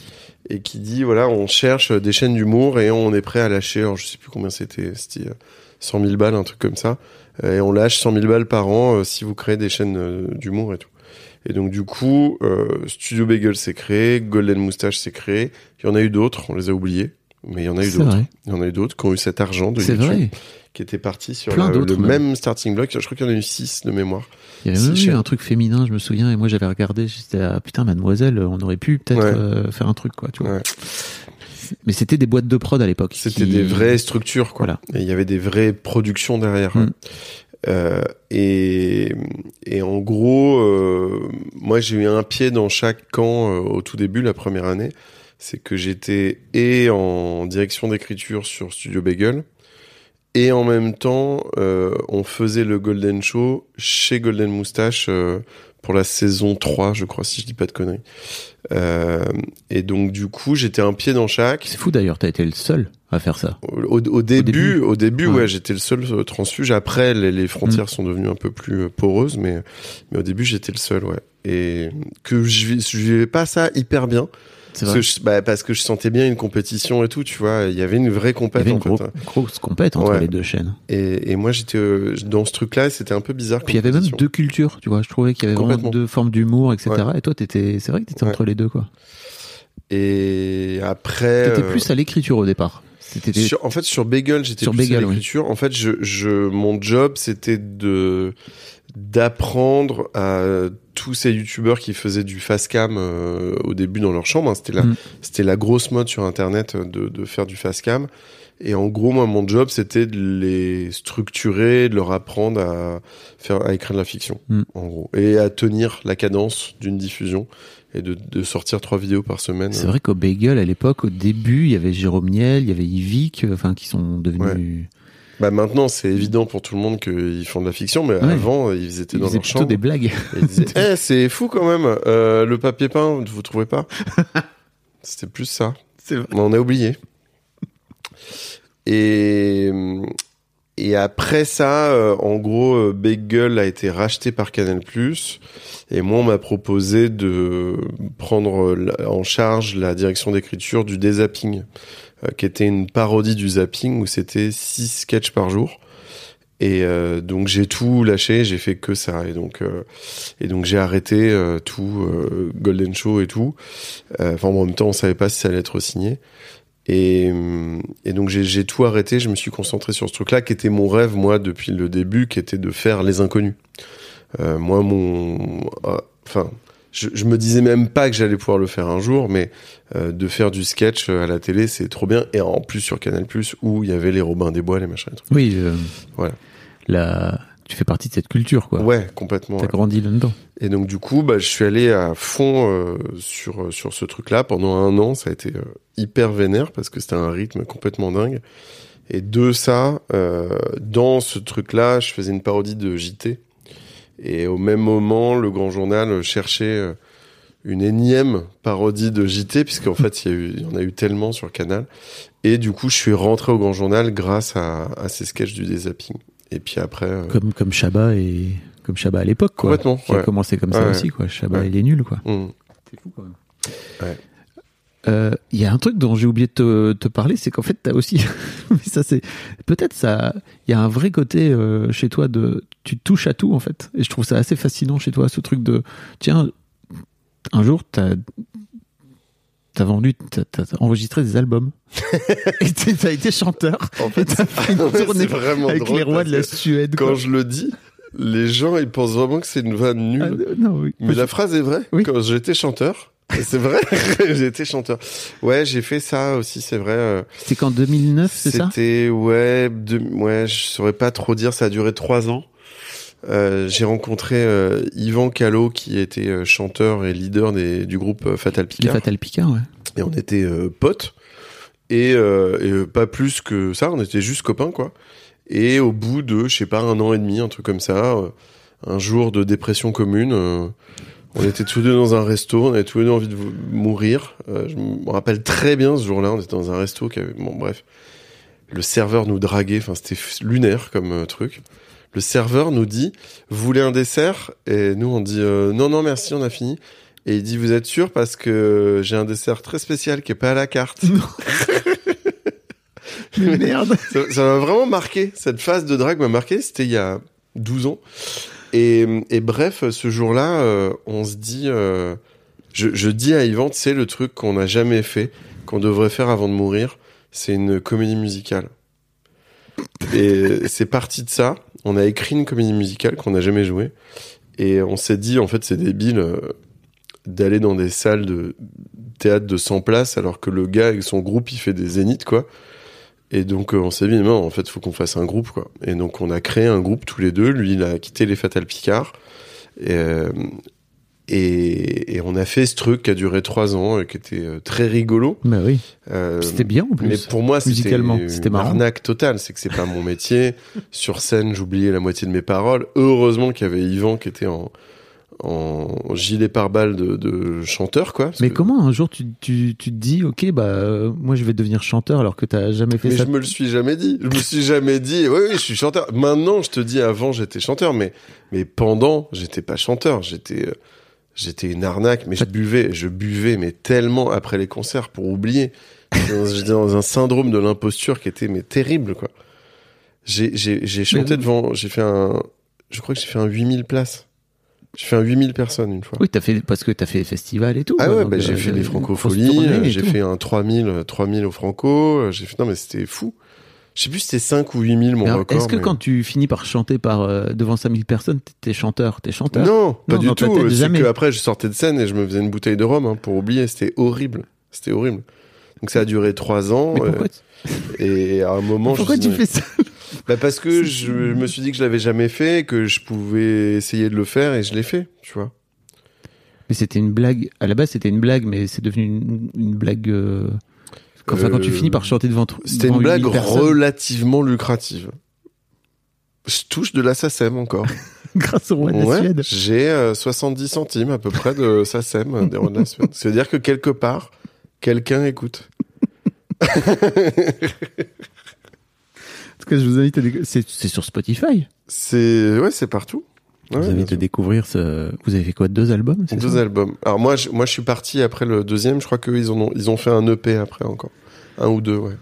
et qui dit voilà, on cherche des chaînes d'humour et on est prêt à lâcher. Alors, je sais plus combien c'était, c'était euh, 100 000 balles, un truc comme ça. Euh, Et on lâche 100 000 balles par an euh, si vous créez des chaînes euh, d'humour et tout. Et donc du coup, euh, Studio Bagel s'est créé, Golden Moustache s'est créé. Il y en a eu d'autres, on les a oubliés, mais il y en a eu d'autres. Il y en a eu d'autres qui ont eu cet argent de YouTube vrai. qui était parti sur la- le même. même starting block. Je crois qu'il y en a eu 6 de mémoire. Il y avait même eu un truc féminin, je me souviens, et moi j'avais regardé, j'étais ah, putain mademoiselle, on aurait pu peut-être Ouais. euh, faire un truc quoi, tu vois. Ouais. Mais c'était des boîtes de prod à l'époque. C'était qui- des vraies structures, quoi. Voilà. Et il y avait des vraies productions derrière. Mm. Euh, et, et en gros, euh, moi j'ai eu un pied dans chaque camp euh, au tout début, la première année. C'est que j'étais et en direction d'écriture sur Studio Bagel, et en même temps, euh, on faisait le Golden Show chez Golden Moustache euh, pour la saison 3, je crois, si je dis pas de conneries. Euh, et donc du coup, j'étais un pied dans chaque. C'est fou d'ailleurs, t'as été le seul à faire ça. Au, au début, début. au début, Ouais. ouais, j'étais le seul transfuge. Après, les, les frontières sont devenues un peu plus poreuses, mais mais au début, j'étais le seul, ouais. Et que je, je vivais pas ça hyper bien Parce vrai. que, je, bah, parce que je sentais bien une compétition et tout, tu vois. Il y avait une vraie Il y compète avait une en fait. gros- hein. grosse compète entre Ouais. les deux chaînes. Et, et moi j'étais euh, dans ce truc-là, et c'était un peu bizarre. Puis il y avait même compétition. deux cultures, tu vois. Je trouvais qu'il y avait vraiment deux formes d'humour, etc. Ouais. Et toi, t'étais, c'est vrai que t'étais Ouais. entre les deux, quoi. Et après. T'étais euh, plus à l'écriture au départ. Sur- en fait, sur Bagel, j'étais plus Bagel, à oui. l'écriture. En fait, je, je, mon job, c'était de d'apprendre à tous ces youtubeurs qui faisaient du fast cam euh, au début dans leur chambre. hein. C'était la, Mm. c'était la grosse mode sur Internet euh, de, de faire du fast cam. Et en gros, moi, mon job, c'était de les structurer, de leur apprendre à faire, à écrire de la fiction, Mm. en gros, et à tenir la cadence d'une diffusion et de, de sortir trois vidéos par semaine. C'est vrai qu'au Bagel, à l'époque, au début, il y avait Jérôme Niel, il y avait Yvick, euh, enfin, qui sont devenus. Bah maintenant, c'est évident pour tout le monde qu'ils font de la fiction, mais Ouais. avant, ils étaient Ils dans faisaient leur plutôt chambre. des blagues. Ils disaient, Eh, c'est fou quand même, euh, le papier peint, vous trouvez pas? C'était plus ça. C'est vrai. On a oublié. Et, et après ça, euh, en gros, euh, Bagel a été racheté par Canal+. Et moi, on m'a proposé de prendre en charge la direction d'écriture du Dézapping, qui était une parodie du zapping où c'était six sketchs par jour. Et euh, donc j'ai tout lâché, j'ai fait que ça. Et donc euh, donc j'ai arrêté euh, tout euh, Golden Show et tout. Euh, Enfin en même temps on savait pas si ça allait être signé. Et, et donc j'ai tout arrêté. Je me suis concentré sur ce truc-là qui était mon rêve moi depuis le début, qui était de faire les inconnus. Euh, moi mon enfin je, je me disais même pas que j'allais pouvoir le faire un jour, mais euh, de faire du sketch à la télé, c'est trop bien. Et en plus sur Canal+, où il y avait les Robins des Bois, les machins et tout. Oui, euh, Voilà. La... Tu fais partie de cette culture, quoi. Ouais, complètement. T'as ouais. grandi là-dedans. Et donc du coup, bah, je suis allé à fond euh, sur euh, sur ce truc-là pendant un an. Ça a été euh, hyper vénère parce que c'était un rythme complètement dingue. Et de ça, euh, dans ce truc-là, je faisais une parodie de JT. Et au même moment, le Grand Journal cherchait euh, une énième parodie de JT, puisqu'en fait, il y, a en a eu tellement sur Canal. Et du coup, je suis rentré au Grand Journal grâce à, à ces sketchs du dézapping. Et puis après... euh, Comme, comme Chabat et comme Chabat à l'époque, quoi. Complètement, Qui a ouais. commencé comme ça Ouais, aussi, quoi. Chabat, Ouais. il est nul, quoi. hum. C'est fou, quand même. Ouais. Euh, Il y a un truc dont j'ai oublié de te, te parler, c'est qu'en fait, t'as aussi, mais ça c'est, peut-être ça, il y a un vrai côté euh, chez toi de, tu touches à tout en fait, et je trouve ça assez fascinant chez toi, ce truc de, tiens, un jour t'as, t'as vendu, t'as, t'as enregistré des albums, et t'as été chanteur, En fait, t'as fait une tournée avec les rois de la Suède. Quand quoi. je le dis, les gens ils pensent vraiment que c'est une vanne nulle. Ah, euh, non, oui. Mais la phrase est vraie. Oui. Quand j'étais chanteur, c'est vrai, j'étais chanteur. Ouais, j'ai fait ça aussi, c'est vrai. euh, C'était qu'en 2009, c'est ça? C'était ouais, de, ouais, je saurais pas trop dire. Ça a duré trois ans. Euh, j'ai rencontré euh, Yvan Callot qui était euh, chanteur et leader des, du groupe euh, Fatal Les Picard Fatal Picard, ouais. et on était potes. Et, et pas plus que ça on était juste copains quoi. Et au bout de je sais pas un an et demi un truc comme ça un jour de dépression commune on était tous deux dans un resto on avait tous les deux envie de mourir. Je me rappelle très bien ce jour-là on était dans un resto qui avait bon bref. Le serveur nous draguait enfin c'était lunaire comme truc le serveur nous dit vous voulez un dessert? Et nous on dit euh, non non merci on a fini et il dit vous êtes sûr? Parce que j'ai un dessert très spécial qui est pas à la carte. Mais merde. ça ça m'a vraiment marqué. Cette phase de drague m'a marqué. C'était il y a 12 ans. Et, et bref, ce jour-là, euh, on se dit, euh, je, je dis à Yvan, c'est le truc qu'on n'a jamais fait, qu'on devrait faire avant de mourir. C'est une comédie musicale. Et c'est parti de ça. On a écrit une comédie musicale qu'on n'a jamais jouée. Et on s'est dit, en fait, c'est débile euh, d'aller dans des salles de théâtre de 100 places alors que le gars avec son groupe, il fait des zéniths, quoi. Et donc, euh, on s'est dit, non, en fait, faut qu'on fasse un groupe, quoi. Et donc, on a créé un groupe tous les deux. Lui, il a quitté les Fatal Picard. Euh, et, et on a fait ce truc qui a duré trois ans, et qui était euh, très rigolo. Bah oui. Euh, C'était bien en plus. mais pour moi, c'était une marrant. arnaque totale. C'est que c'est pas mon métier. Sur scène, j'oubliais la moitié de mes paroles. Heureusement qu'il y avait Yvan qui était en, en gilet pare-balles de, de chanteur, quoi. Mais que- comment un jour tu, tu, tu te dis, ok, bah euh, moi je vais devenir chanteur alors que t'as jamais fait Mais ça? je me le suis jamais dit. Je me suis jamais dit, oui, oui, je suis chanteur. Maintenant, je te dis, avant, j'étais chanteur, mais, mais pendant, j'étais pas chanteur. J'étais, euh, j'étais une arnaque, mais je buvais, je buvais, mais tellement après les concerts pour oublier. J'étais dans- un syndrome de l'imposture qui était mais terrible quoi. J'ai j'ai j'ai chanté devant, j'ai fait un, je crois que j'ai fait un 8000 places. J'ai fait un 8000 personnes une fois. Oui, t'as fait parce que t'as fait les festivals et tout. Ah ouais, bah, j'ai euh, fait les francopholies, j'ai fait un 3000, euh, 3000 au franco, euh, j'ai fait, non mais c'était fou. Je sais plus si c'était 5 ou 8000 mon Mais alors, record. Est-ce que mais- quand tu finis par chanter par euh, devant 5000 personnes, t'es- chanteur, t'es chanteur Non, pas Non, du tout. tête, C'est que après, je sortais de scène et je me faisais une bouteille de rhum hein, pour oublier. C'était horrible. C'était horrible. Donc ça a duré trois ans. Mais pourquoi, euh, et à un moment, pourquoi je tu fais ça bah parce que je me suis dit que je l'avais jamais fait, que je pouvais essayer de le faire et je l'ai fait. Tu vois. Mais c'était une blague. À la base, c'était une blague, mais c'est devenu une, une blague. euh, Quand, enfin, quand tu Euh, finis par chanter devant. C'était une blague 8000 personnes, relativement lucrative. Je touche de la SACEM encore. grâce au roi de la Ouais, Suède. j'ai euh, 70 centimes à peu près de SACEM euh, des rois de la Suède. C'est-à-dire que quelque part, quelqu'un écoute. En tout cas, je vous invite à c'est sur Spotify. C'est ouais, c'est partout. Ouais, vous à découvrir ce. Vous avez fait quoi Deux albums deux albums. Alors moi, je, moi, je suis parti après le deuxième. Je crois qu'eux, ils en ont, ils ont fait un EP après encore, un ou deux, ouais.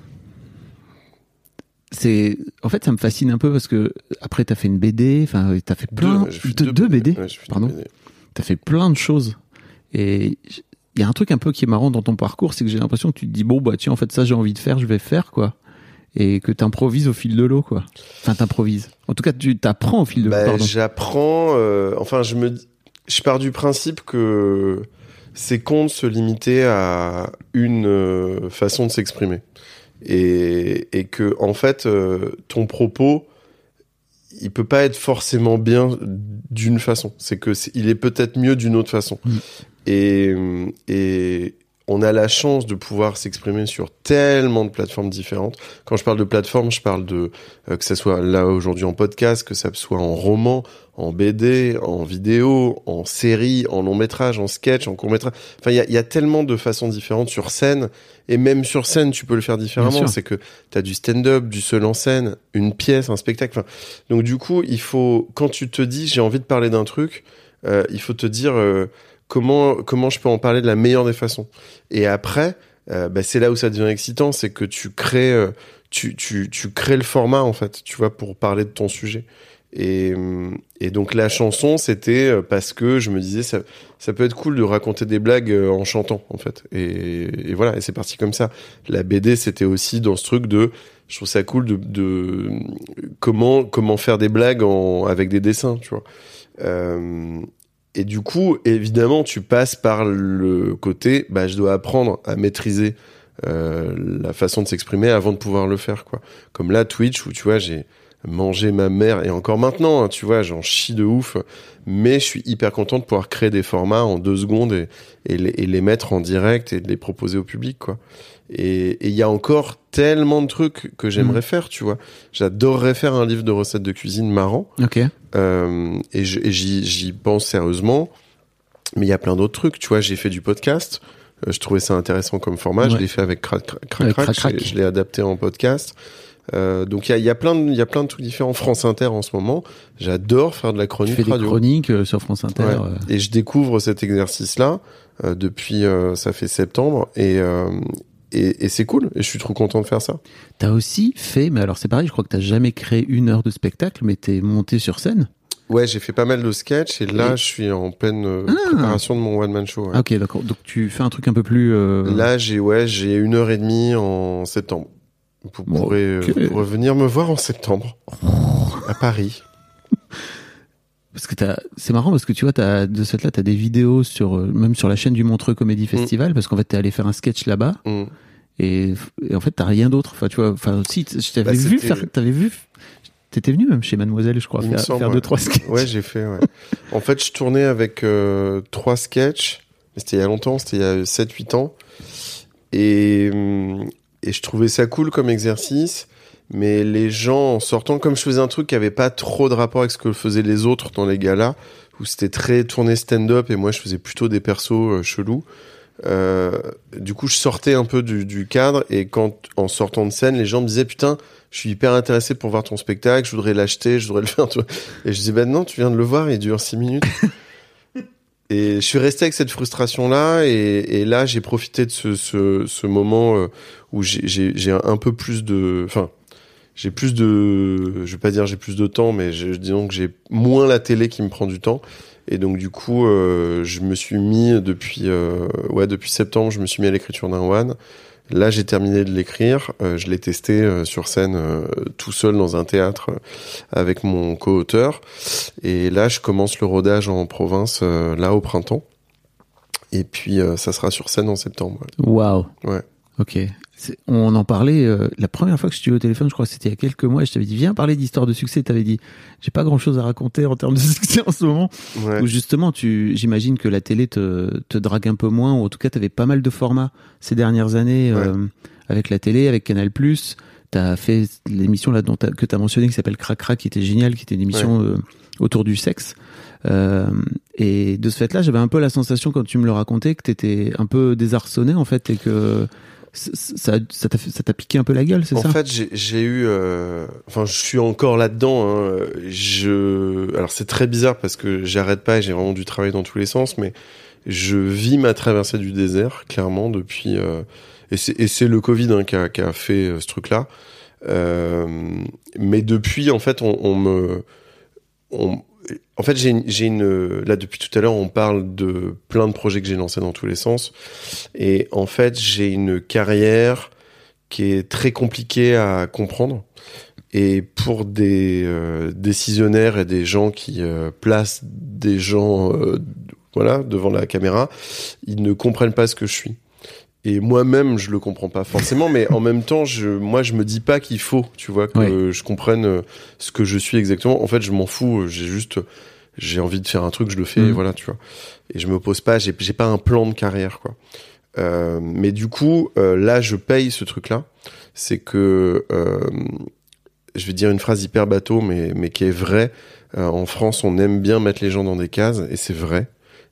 C'est. En fait, ça me fascine un peu parce que après, t'as fait une BD. Enfin, t'as fait plein. Deux, de- deux BD. Ouais, deux Pardon. T'as fait plein de choses. Et il y a un truc un peu qui est marrant dans ton parcours, c'est que j'ai l'impression que tu te dis bon bah tiens en fait ça j'ai envie de faire, je vais faire quoi. Et que t'improvises au fil de l'eau quoi. Enfin t'improvises. En tout cas tu t'apprends au fil de l'eau. Bah, pardon. j'apprends. euh, enfin, je me, je pars du principe que c'est con de se limiter à une euh, façon de s'exprimer, et, et que en fait, euh, ton propos, il peut pas être forcément bien d'une façon. C'est que c'est- il est peut-être mieux d'une autre façon. Mm. Et, et on a la chance de pouvoir s'exprimer sur tellement de plateformes différentes. Quand je parle de plateformes, je parle de euh, que ça soit là aujourd'hui en podcast, que ça soit en roman, en BD, en vidéo, en série, en long métrage, en sketch, en court métrage. Enfin, il y a, y a tellement de façons différentes sur scène. Et même sur scène, tu peux le faire différemment. C'est que tu as du stand-up, du seul en scène, une pièce, un spectacle. Enfin, donc du coup, il faut, quand tu te dis j'ai envie de parler d'un truc, euh, il faut te dire euh, comment comment je peux en parler de la meilleure des façons. Et après, euh, bah, c'est là où ça devient excitant, c'est que tu crées euh, tu, tu, tu crées le format en fait, tu vois, pour parler de ton sujet. Et, hum, et donc la chanson, c'était euh, parce que je me disais ça, ça peut être cool de raconter des blagues euh, en chantant en fait. Et, voilà, et c'est parti comme ça. La BD, c'était aussi dans ce truc de, je trouve ça cool de, de comment comment faire des blagues en, avec des dessins, tu vois. Euh, et du coup, évidemment, tu passes par le côté, bah, je dois apprendre à maîtriser euh, la façon de s'exprimer avant de pouvoir le faire. Comme là, Twitch, où tu vois, j'ai mangé ma mère, et encore maintenant, hein, tu vois, j'en chie de ouf, mais je suis hyper content de pouvoir créer des formats en deux secondes et, et, les, et les mettre en direct et de les proposer au public, quoi. Et il y a encore tellement de trucs que j'aimerais faire, tu vois. J'adorerais faire un livre de recettes de cuisine marrant. Ok. Euh, et j'y pense sérieusement. Mais il y a plein d'autres trucs. Tu vois, j'ai fait du podcast. Euh, je trouvais ça intéressant comme format. Je l'ai fait avec Crac Crac Crac. Avec Crac. Crac Crac. Je l'ai- Je l'ai adapté en podcast. Euh, donc il y a, il y a plein de il y a plein de trucs différents. France Inter en ce moment. J'adore faire de la Tu chronique fais des radio. chroniques euh, sur France Inter. Ouais. euh. Et je découvre cet exercice-là euh, depuis euh, ça fait septembre et euh, et, et c'est cool. Et je suis trop content de faire ça. T'as aussi fait, mais alors c'est pareil, je crois que t'as jamais créé une heure de spectacle, mais t'es monté sur scène. Ouais, j'ai fait pas mal de sketchs et là Et- je suis en pleine Ah. préparation de mon one man show. ouais. Ah, ok, d'accord. Donc tu fais un truc un peu plus. euh, Là, j'ai ouais, j'ai une heure et demie en septembre. Vous pourrez, euh, ok. vous pourrez venir me voir en septembre à Paris. Parce que c'est marrant parce que tu vois, t'as, de cette là, t'as des vidéos sur, euh, même sur la chaîne du Montreux Comédie Festival, parce qu'en fait, t'es allé faire un sketch là-bas, Mm. et, et en fait, t'as rien d'autre. Enfin, tu vois, enfin, si, je t'avais Bah, vu faire, t'avais vu, t'étais venu même chez Mademoiselle, je crois, faire, semble, faire ouais. deux, trois sketchs. Ouais, j'ai fait. Ouais. en fait, je tournais avec euh, trois sketchs. mais C'était il y a longtemps, c'était il y a 7-8 ans. Et, hum, et je trouvais ça cool comme exercice. Mais les gens, en sortant, comme je faisais un truc qui avait pas trop de rapport avec ce que faisaient les autres dans les galas, où c'était très tourné stand-up et moi je faisais plutôt des persos euh, chelous. Euh, du coup, je sortais un peu du, cadre et quand, en sortant de scène, les gens me disaient putain, je suis hyper intéressé pour voir ton spectacle, je voudrais l'acheter, je voudrais le faire. Et je disais bah non, tu viens de le voir, il dure six minutes. Et je suis resté avec cette frustration-là, et, et là, j'ai profité de ce, ce, ce moment euh, où j'ai un peu plus de, enfin, j'ai plus de, je vais pas dire j'ai plus de temps, mais je, disons que j'ai moins la télé qui me prend du temps. Et donc du coup, euh, je me suis mis depuis, euh, ouais, depuis septembre, je me suis mis à l'écriture d'un one. Là, j'ai terminé de l'écrire. euh, je l'ai testé euh, sur scène euh, tout seul dans un théâtre avec mon co-auteur. Et là, je commence le rodage en province là au printemps. Et puis, ça sera sur scène en septembre. Waouh. Ouais. Ok. On en parlait euh, la première fois que je t'ai eu au téléphone, je crois que c'était il y a quelques mois, et je t'avais dit viens parler d'histoire de succès. T'avais dit j'ai pas grand chose à raconter en termes de succès en ce moment. Ouais. Où justement, tu, j'imagine que la télé te, te drague un peu moins, ou en tout cas, t'avais pas mal de formats ces dernières années euh, avec la télé, avec Canal+. T'as fait l'émission là dont t'as- que t'as mentionné qui s'appelle Crac Crac, qui était géniale, qui était une émission euh, autour du sexe. Euh, et de ce fait-là, j'avais un peu la sensation quand tu me le racontais que t'étais un peu désarçonné en fait et que ça, ça t'a piqué un peu la gueule, c'est En ça? fait, j'ai- eu, euh, enfin, je suis encore là-dedans. Hein. Je, alors c'est très bizarre parce que j'arrête pas et j'ai vraiment du travail dans tous les sens, mais je vis ma traversée du désert clairement depuis. euh, et c'est le Covid hein, qui, a, qui a fait euh, ce truc-là. Euh, mais depuis, en fait, on, on me, on, en fait, j'ai une, là depuis tout à l'heure, on parle de plein de projets que j'ai lancés dans tous les sens, et en fait, j'ai une carrière qui est très compliquée à comprendre. Et pour des euh, décisionnaires et des gens qui euh, placent des gens, euh, voilà, devant la caméra, ils ne comprennent pas ce que je suis. Et moi-même, je le comprends pas forcément, mais en même temps, je, moi, je me dis pas qu'il faut, tu vois, que je comprenne euh, ce que je suis exactement. En fait, je m'en fous. J'ai juste, j'ai envie de faire un truc, je le fais, et voilà, tu vois. Et je me pose pas, j'ai, j'ai pas un plan de carrière, quoi. Euh, mais du coup, euh, là, je paye ce truc-là. C'est que, euh, je vais dire une phrase hyper bateau, mais, mais qui est vraie. Euh, en France, on aime bien mettre les gens dans des cases, et c'est vrai.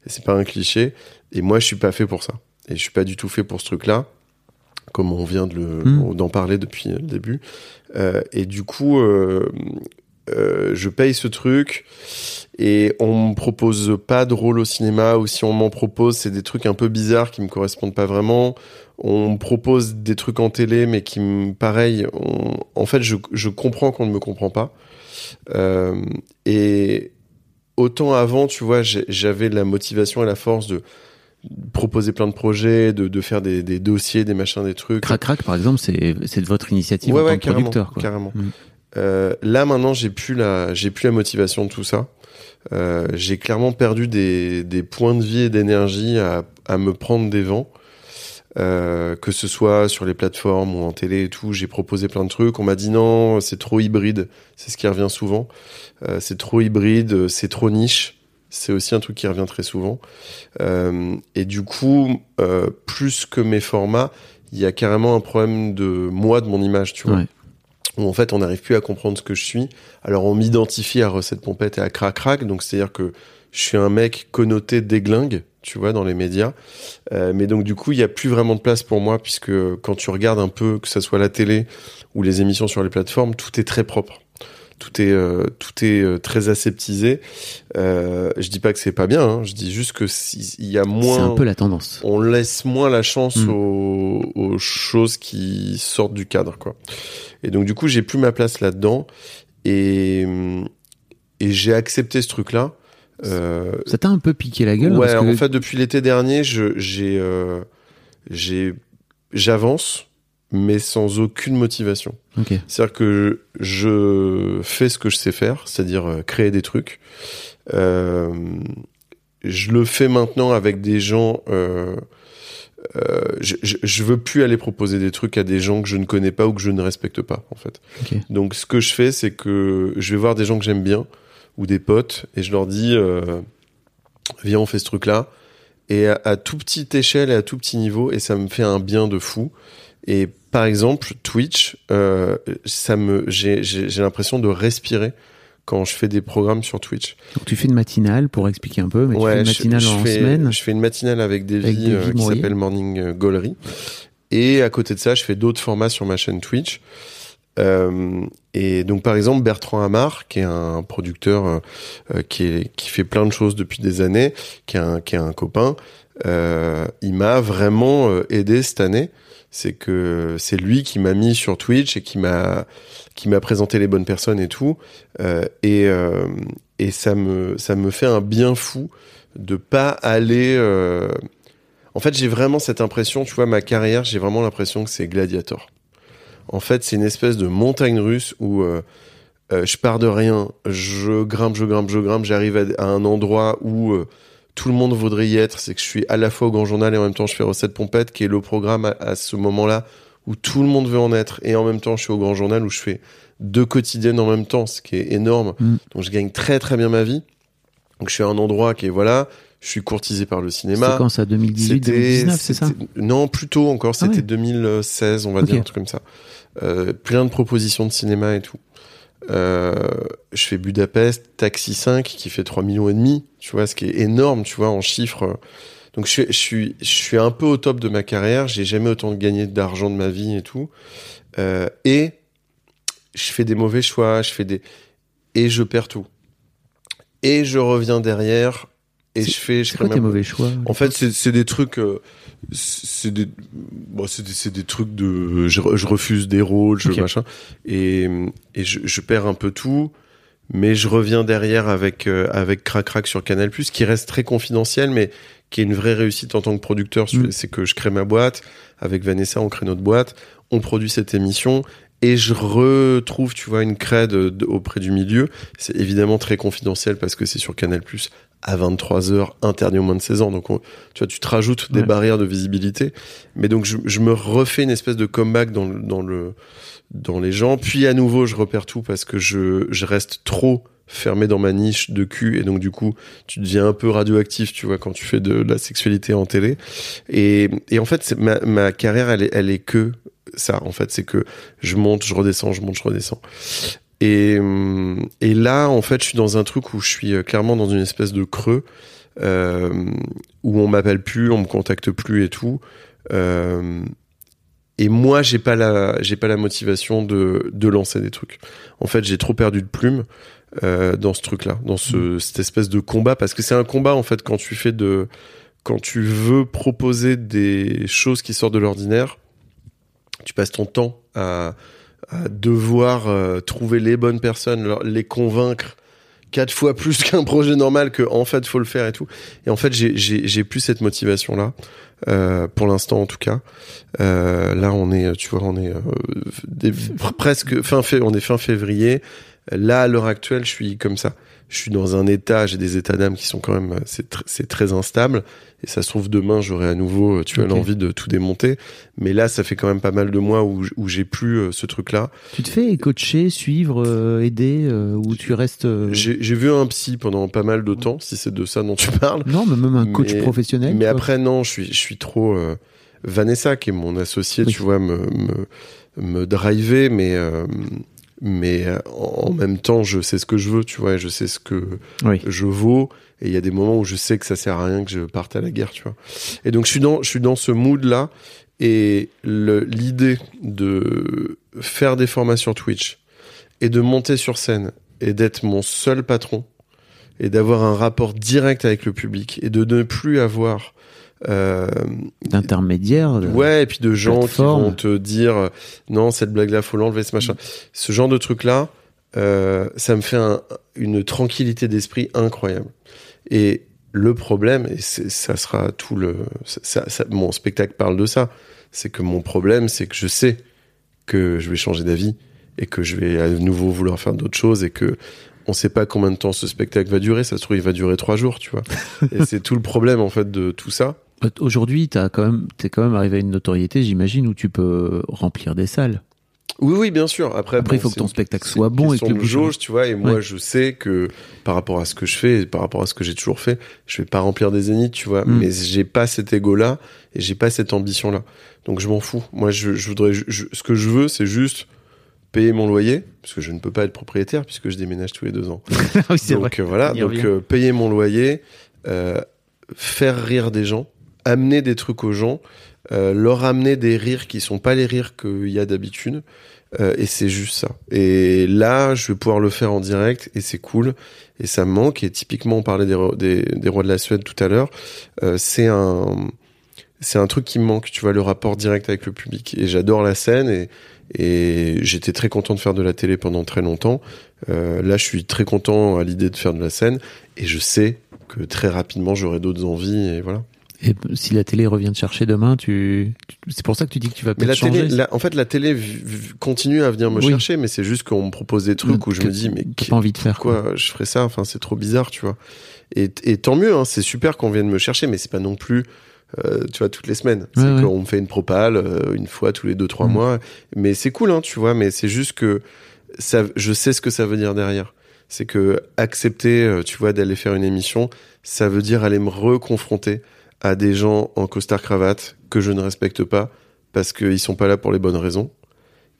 Et c'est pas un cliché. Et moi, je suis pas fait pour ça. Et je suis pas du tout fait pour ce truc-là, comme on vient de le, Mm. d'en parler depuis le début. Euh, et du coup, euh, euh, je paye ce truc et on me propose pas de rôle au cinéma ou si on m'en propose, c'est des trucs un peu bizarres qui me correspondent pas vraiment. On me propose des trucs en télé, mais qui me, pareil, on- en fait, je, je comprends qu'on ne me comprend pas. Et autant avant, tu vois, j'avais la motivation et la force de proposer plein de projets, de, de faire des, des dossiers, des machins, des trucs. Crac Crac, par exemple, c'est de votre initiative Ouais, en ouais, tant que carrément, producteur. Quoi. carrément. Mm. Euh, là maintenant, j'ai plus la, j'ai plus la motivation de tout ça. Euh, j'ai clairement perdu des, des points de vie et d'énergie à, à me prendre des vents. Euh, que ce soit sur les plateformes ou en télé et tout, j'ai proposé plein de trucs. On m'a dit non, c'est trop hybride. C'est ce qui revient souvent. C'est trop hybride, c'est trop niche. C'est aussi un truc qui revient très souvent. Euh, et du coup, euh, plus que mes formats, il y a carrément un problème de moi, de mon image, tu vois Ouais. où en fait on n'arrive plus à comprendre ce que je suis. Alors on m'identifie à Recette Pompette et à Crac Crac, donc c'est-à-dire que je suis un mec connoté déglingue, tu vois, dans les médias. Euh, mais donc du coup, il y a plus vraiment de place pour moi puisque quand tu regardes un peu, que ça soit la télé ou les émissions sur les plateformes, tout est très propre. Tout est euh, tout est euh, très aseptisé. Euh, je dis pas que c'est pas bien. hein, je dis juste que si- il y a C'est moins un peu la tendance. on laisse moins la chance Mm. aux, aux choses qui sortent du cadre, quoi. Et donc, du coup, j'ai plus ma place là-dedans. Et, et j'ai accepté ce truc-là. Euh, Ça t'a un peu piqué la gueule ouais, parce que en fait, depuis l'été dernier, je, j'ai, euh, j'ai, j'avance, mais sans aucune motivation. C'est-à-dire que je fais ce que je sais faire, c'est-à-dire euh, créer des trucs. Euh, je le fais maintenant avec des gens. Euh, euh, je, je, je veux plus aller proposer des trucs à des gens que je ne connais pas ou que je ne respecte pas, en fait. Donc, ce que je fais, c'est que je vais voir des gens que j'aime bien ou des potes et je leur dis viens, on fait ce truc-là. Et à, à tout petite échelle et à tout petit niveau, et ça me fait un bien de fou. Et par exemple, Twitch, euh, ça me, j'ai, l'impression de respirer quand je fais des programmes sur Twitch. Donc tu fais une matinale pour expliquer un peu, mais tu fais une matinale je, en fais, semaine. Je fais une matinale avec Davy euh, qui Mourier. s'appelle Morning euh, Gollery. Et à côté de ça, je fais d'autres formats sur ma chaîne Twitch. Euh, et donc par exemple Bertrand Hamar, qui est un producteur euh, qui, est, qui fait plein de choses depuis des années, qui est un, qui est un copain, il m'a vraiment aidé cette année. C'est que c'est lui qui m'a mis sur Twitch et qui m'a qui m'a présenté les bonnes personnes et tout. Euh, et euh, et ça me ça me fait un bien fou de pas aller. euh, En fait, j'ai vraiment cette impression, tu vois, ma carrière, j'ai vraiment l'impression que c'est Gladiator. En fait, c'est une espèce de montagne russe où je pars de rien, je grimpe, je grimpe, je grimpe, j'arrive à, un endroit où tout le monde voudrait y être. C'est que je suis à la fois au Grand Journal et en même temps je fais Recette Pompette, qui est le programme à, à ce moment-là où tout le monde veut en être. Et en même temps, je suis au Grand Journal où je fais deux quotidiennes en même temps, ce qui est énorme. Mm. Donc je gagne très très bien ma vie. Donc je suis à un endroit qui est voilà, je suis courtisé par le cinéma. C'est quand ça 2018, 2019, c'est ça Non, plus tôt encore, Ah c'était ouais. 2016, on va dire, un truc comme ça. Euh, plein de propositions de cinéma et tout. Euh, je fais Budapest, Taxi 5, qui fait 3 millions et demi, tu vois, ce qui est énorme, tu vois, en chiffres. Donc je, suis- un peu au top de ma carrière, j'ai jamais autant gagné d'argent de ma vie et tout. Euh, et je fais des mauvais choix, je fais des... Et je perds tout. Et je reviens derrière, et je fais... Je quoi tes mauvais choix En fait, c'est des trucs, euh, c'est des, bon, c'est des, trucs de, je, re- je refuse des rôles, je Ok. machin, et, et je, je perds un peu tout, mais je reviens derrière avec euh, avec Crac Crac sur Canal qui reste très confidentiel, mais qui est une vraie réussite en tant que producteur. Mm. C'est que je crée ma boîte avec Vanessa, on crée notre boîte, on produit cette émission. Et je retrouve, tu vois, une crède de- auprès du milieu. C'est évidemment très confidentiel parce que c'est sur Canal+, à 23 heures, interdit aux moins de 16 ans. Donc, on- tu vois, tu te rajoutes des Ouais. barrières de visibilité. Mais donc, je, je me refais une espèce de comeback dans le, dans le, dans les gens. Puis, à nouveau, je repère tout parce que je, je reste trop fermé dans ma niche de cul et donc du coup tu deviens un peu radioactif tu vois quand tu fais de la sexualité en télé et, et en fait c'est- ma, ma carrière elle est, elle est que ça en fait c'est que je monte je redescends je monte je redescends et, et là en fait je suis dans un truc où je suis euh, clairement dans une espèce de creux euh, où on m'appelle plus on me contacte plus et tout. Euh, et moi j'ai pas la j'ai pas la motivation de de lancer des trucs. En fait j'ai trop perdu de plumes euh, dans ce truc là dans ce cette espèce de combat parce que c'est un combat en fait quand tu fais de quand tu veux proposer des choses qui sortent de l'ordinaire tu passes ton temps à, à devoir euh, trouver les bonnes personnes les convaincre quatre fois plus qu'un projet normal que en fait faut le faire et tout. Et en fait j'ai plus cette motivation là euh, pour l'instant en tout cas. Euh, là on est tu vois on est euh, presque fin fév- on est fin février. Là à l'heure actuelle je suis comme ça je suis dans un état j'ai des états d'âme qui sont quand même euh, c'est tr- c'est très instable et ça se trouve demain j'aurai à nouveau euh, tu Ok. l'envie de tout démonter mais là ça fait quand même pas mal de mois où, où j'ai plus euh, ce truc là Tu te fais coacher, suivre, euh, aider, euh, ou tu restes... j'ai vu un psy pendant pas mal de temps si c'est de ça dont tu parles Non, mais même un coach Mais- professionnel. Mais quoi. après, non, je suis, je suis trop. Vanessa, qui est mon associé, Oui. tu vois, me, me, me driver, mais, mais euh, en même temps, je sais ce que je veux, tu vois, et je sais ce que Oui. je vaux. Et il y a des moments où je sais que ça sert à rien que je parte à la guerre, tu vois. Et donc, je suis dans, je suis dans ce mood-là. Et l'idée de faire des formats sur Twitch et de monter sur scène et d'être mon seul patron et d'avoir un rapport direct avec le public et de ne plus avoir euh, D'intermédiaire. de- ouais et puis de gens plateforme. qui vont te dire euh, non cette blague là faut l'enlever ce machin ce genre de truc là euh, ça me fait un- une tranquillité d'esprit incroyable et le problème et ça sera tout le ça, ça- ça- mon spectacle parle de ça c'est que mon problème c'est que je sais que je vais changer d'avis et que je vais à nouveau vouloir faire d'autres choses et que on sait pas combien de temps ce spectacle va durer ça se trouve il va durer trois jours tu vois et c'est tout le problème en fait de tout ça Aujourd'hui, t'as quand même, t'es quand même arrivé à une notoriété, j'imagine, où tu peux remplir des salles. Oui, oui, bien sûr. Après, Après, il faut que ton spectacle soit bon et que le jauge, tu vois. Et moi, Ouais. je sais que par rapport à ce que je fais, et par rapport à ce que j'ai toujours fait, je vais pas remplir des zéniths, tu vois. Mm. Mais j'ai pas cet ego-là et j'ai pas cette ambition-là. Donc, je m'en fous. Moi, je, je voudrais, je- ce que je veux, c'est juste payer mon loyer, parce que je ne peux pas être propriétaire puisque je déménage tous les deux ans. oui, vrai. Donc euh, voilà, donc euh, payer mon loyer, euh, faire rire des gens, amener des trucs aux gens, euh, leur amener des rires qui sont pas les rires qu'il y a d'habitude. Euh, et c'est juste ça. Et là, je vais pouvoir le faire en direct et c'est cool. Et ça me manque. Et typiquement, on parlait des, des rois de la Suède tout à l'heure. Euh, c'est un, c'est un truc qui me manque. Tu vois, le rapport direct avec le public. Et j'adore la scène et, et j'étais très content de faire de la télé pendant très longtemps. Euh, là, je suis très content à l'idée de faire de la scène et je sais que très rapidement j'aurai d'autres envies et voilà. Et si la télé revient te chercher demain, tu, c'est pour ça que tu dis que tu vas peut-être changer. télé, la- en fait, la télé continue à venir me Oui. chercher, mais c'est juste qu'on me propose des trucs où je me dis mais t'as pas envie de faire. quoi, je ferais ça? Enfin, c'est trop bizarre, tu vois. Et, et tant mieux, hein, c'est super qu'on vienne me chercher, mais c'est pas non plus, euh, tu vois, toutes les semaines. C'est Ouais, ouais. qu'on me fait une propale euh, une fois tous les deux trois Mm. mois, mais c'est cool, hein, tu vois. Mais c'est juste que ça, je sais ce que ça veut dire derrière. C'est que accepter, euh, tu vois, d'aller faire une émission, ça veut dire aller me reconfronter à des gens en costard cravate que je ne respecte pas parce qu'ils sont pas là pour les bonnes raisons.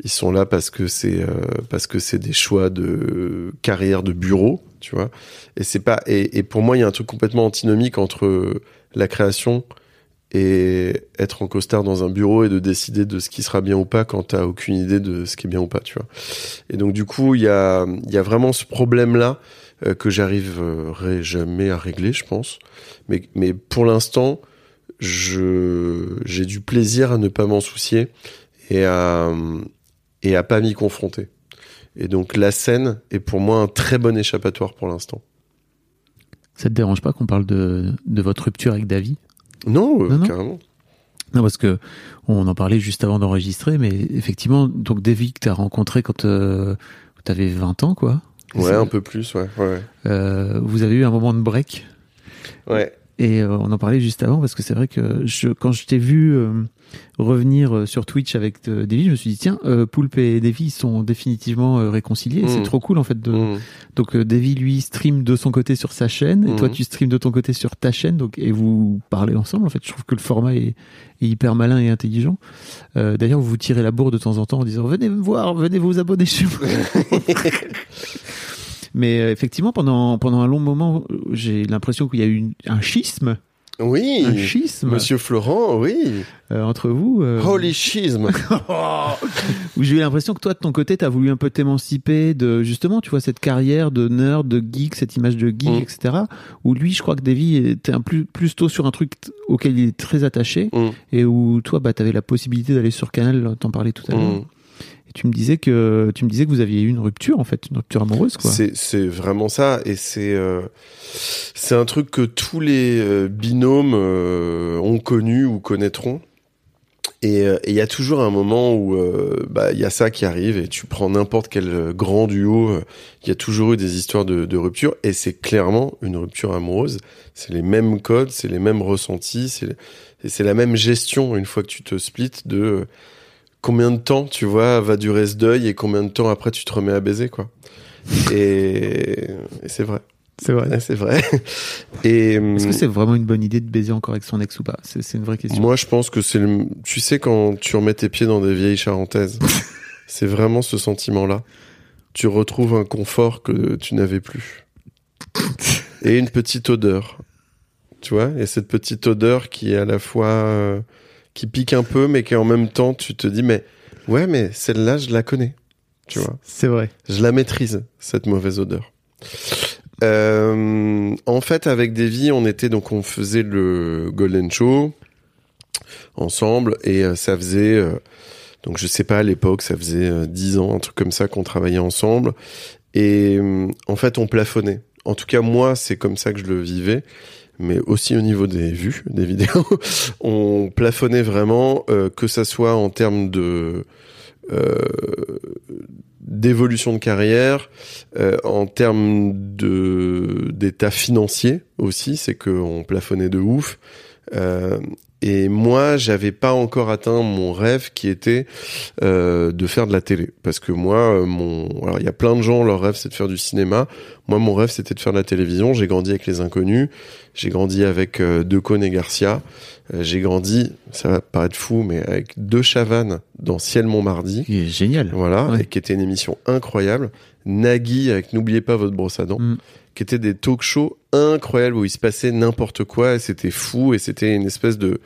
Ils sont là parce que c'est euh, parce que c'est des choix de carrière de bureau, tu vois. Et c'est pas et, et pour moi il y a un truc complètement antinomique entre la création et être en costard dans un bureau et de décider de ce qui sera bien ou pas quand t'as aucune idée de ce qui est bien ou pas, tu vois. Et donc du coup il y a y a vraiment ce problème là que j'arriverai jamais à régler, je pense. Mais mais pour l'instant je j'ai du plaisir à ne pas m'en soucier et à et à pas m'y confronter. Et donc la scène est pour moi un très bon échappatoire pour l'instant. Ça te dérange pas qu'on parle de, de votre rupture avec Davy Non, euh, Non, non. carrément. Non, parce que on en parlait juste avant d'enregistrer, mais effectivement, donc Davy que t'as rencontré quand euh, t'avais 20 ans, quoi. Ouais, un peu plus, ouais. Ouais. Euh, vous avez eu un moment de break ouais. et euh, on en parlait juste avant parce que c'est vrai que je, quand je t'ai vu revenir euh, sur Twitch avec euh, Davy, je me suis dit tiens, euh, Poulpe et Davy ils sont définitivement réconciliés. C'est Mm. trop cool en fait de, Mm. Donc Davy lui stream de son côté sur sa chaîne et toi Mhm. tu stream de ton côté sur ta chaîne donc et vous parlez ensemble en fait je trouve que le format est, est hyper malin et intelligent Euh, d'ailleurs vous vous tirez la bourre de temps en temps en disant venez me voir venez vous abonner chez moi mais effectivement pendant pendant un long moment j'ai l'impression qu'il y a eu un schisme Oui. un schisme Monsieur Florent, oui. euh, entre vous euh, Holy schisme. où j'ai eu l'impression que toi de ton côté t'as voulu un peu t'émanciper de justement tu vois cette carrière de nerd de geek cette image de geek Mm. etc où lui je crois que Davy était un plus plutôt sur un truc auquel il est très attaché Mm. et où toi bah t'avais la possibilité d'aller sur Canal t'en parlais tout à l'heure Mm. Et tu me disais que tu me disais que vous aviez eu une rupture en fait une rupture amoureuse C'est vraiment ça et c'est euh, c'est un truc que tous les euh, binômes euh, ont connu ou connaîtront. Et il y a toujours un moment où bah il y a ça qui arrive et tu prends n'importe quel grand duo, il y a toujours eu des histoires de, de rupture et c'est clairement une rupture amoureuse. C'est les mêmes codes, c'est les mêmes ressentis, c'est la même gestion une fois que tu te splits de combien de temps tu vois va durer ce deuil et combien de temps après tu te remets à baiser quoi. Et, et c'est vrai. c'est vrai Ouais, C'est vrai. Et est-ce que c'est vraiment une bonne idée de baiser encore avec son ex ou pas? C'est c'est une vraie question moi, je pense que c'est le. Tu sais quand tu remets tes pieds dans des vieilles charentaises, c'est vraiment ce sentiment-là. Tu retrouves un confort que tu n'avais plus et une petite odeur. Tu vois, et cette petite odeur qui est à la fois euh, qui pique un peu, mais qui en même temps, tu te dis mais ouais, mais celle-là, je la connais. Tu vois. c'est vrai Je la maîtrise, cette mauvaise odeur. Euh, en fait, avec Davy, on était donc on faisait le Golden Show ensemble et euh, ça faisait euh, donc je sais pas à l'époque, ça faisait 10 ans, un truc comme ça qu'on travaillait ensemble et en fait on plafonnait. En tout cas moi, c'est comme ça que je le vivais. Mais aussi au niveau des vues, des vidéos, on plafonnait vraiment, euh, que ça soit en termes de euh, d'évolution de carrière, euh, en termes de d'état financier aussi, c'est qu'on plafonnait de ouf. Et moi, j'avais pas encore atteint mon rêve qui était euh, de faire de la télé, parce que moi, euh, mon, alors il y a plein de gens, leur rêve c'est de faire du cinéma. Moi, mon rêve c'était de faire de la télévision. J'ai grandi avec les inconnus, j'ai grandi avec euh, Decaune et Garcia. Euh, j'ai grandi, ça va paraître fou, mais avec deux Chavannes dans Ciel Montmardi. Est génial Voilà, Ouais. et qui était une émission incroyable. Nagui avec N'oubliez pas votre brosse à dents, Mm. Qui étaient des talk shows incroyables où il se passait n'importe quoi et c'était fou et c'était une espèce de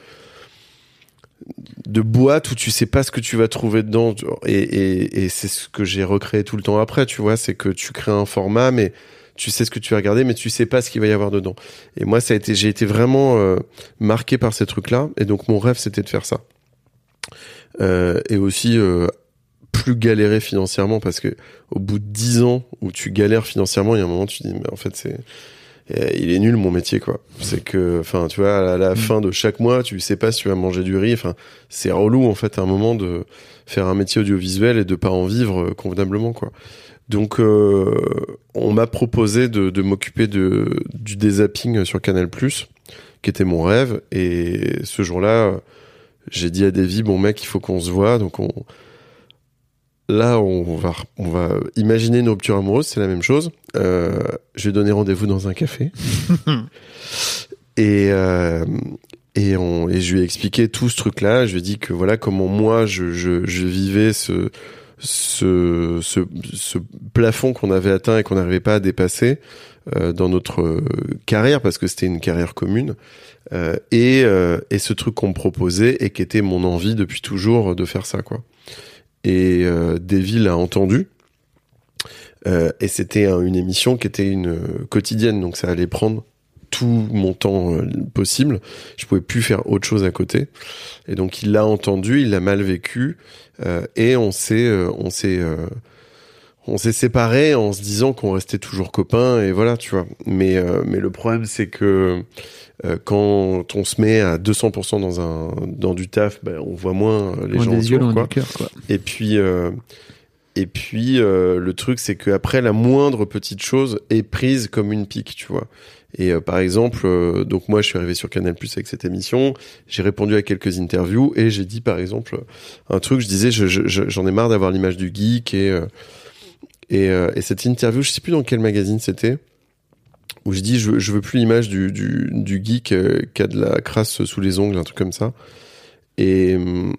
de boîte où tu sais pas ce que tu vas trouver dedans. Et, c'est ce que j'ai recréé tout le temps après tu vois c'est que tu crées un format mais tu sais ce que tu vas regarder mais tu sais pas ce qu'il va y avoir dedans. Et moi ça a été j'ai été vraiment euh, marqué par ces trucs là et donc mon rêve c'était de faire ça. Euh, et aussi euh, plus galérer financièrement parce que au bout de 10 ans où tu galères financièrement il y a un moment tu te dis mais en fait c'est euh, il est nul mon métier quoi. C'est que enfin tu vois à la Mm. fin de chaque mois tu sais pas si tu vas manger du riz. Enfin c'est relou en fait à un moment de faire un métier audiovisuel et de pas en vivre euh, convenablement quoi. Donc euh, on m'a proposé de, de m'occuper de du dézapping sur Canal qui était mon rêve. Et ce jour-là j'ai dit à Davy bon mec il faut qu'on se voit. Donc on là on va on va imaginer une rupture amoureuse c'est la même chose euh, je vais donner rendez-vous dans un café et euh, et, on, et je lui ai expliqué tout ce truc-là. Je lui ai dit que voilà comment moi je, je, je vivais ce, ce, ce, ce plafond qu'on avait atteint et qu'on n'arrivait pas à dépasser euh, dans notre carrière parce que c'était une carrière commune. Euh, et, euh, et ce truc qu'on me proposait et qui était mon envie depuis toujours de faire ça quoi. Et euh, Davy l'a entendu. Euh, et c'était un- une émission qui était une euh, quotidienne, donc ça allait prendre tout mon temps possible. Je pouvais plus faire autre chose à côté. Et donc il l'a entendu, il l'a mal vécu, euh, et on s'est, on s'est, euh, on s'est séparés en se disant qu'on restait toujours copains et voilà, tu vois. Mais euh, mais le problème c'est que euh, quand on se met à 200% dans un dans du taf, ben, on voit moins euh, les gens des yeux, autour, quoi. du cœur, quoi. Et puis, euh, et puis le truc, c'est que après la moindre petite chose est prise comme une pique, tu vois. Et par exemple, donc moi, je suis arrivé sur Canal Plus avec cette émission. J'ai répondu à quelques interviews et j'ai dit, par exemple, un truc. Je disais, je- je- je- j'en ai marre d'avoir l'image du geek et et, euh, et cette interview, je sais plus dans quel magazine c'était. Où je dis, je, je veux plus l'image du, geek euh, qui a de la crasse sous les ongles, un truc comme ça. Et, hum,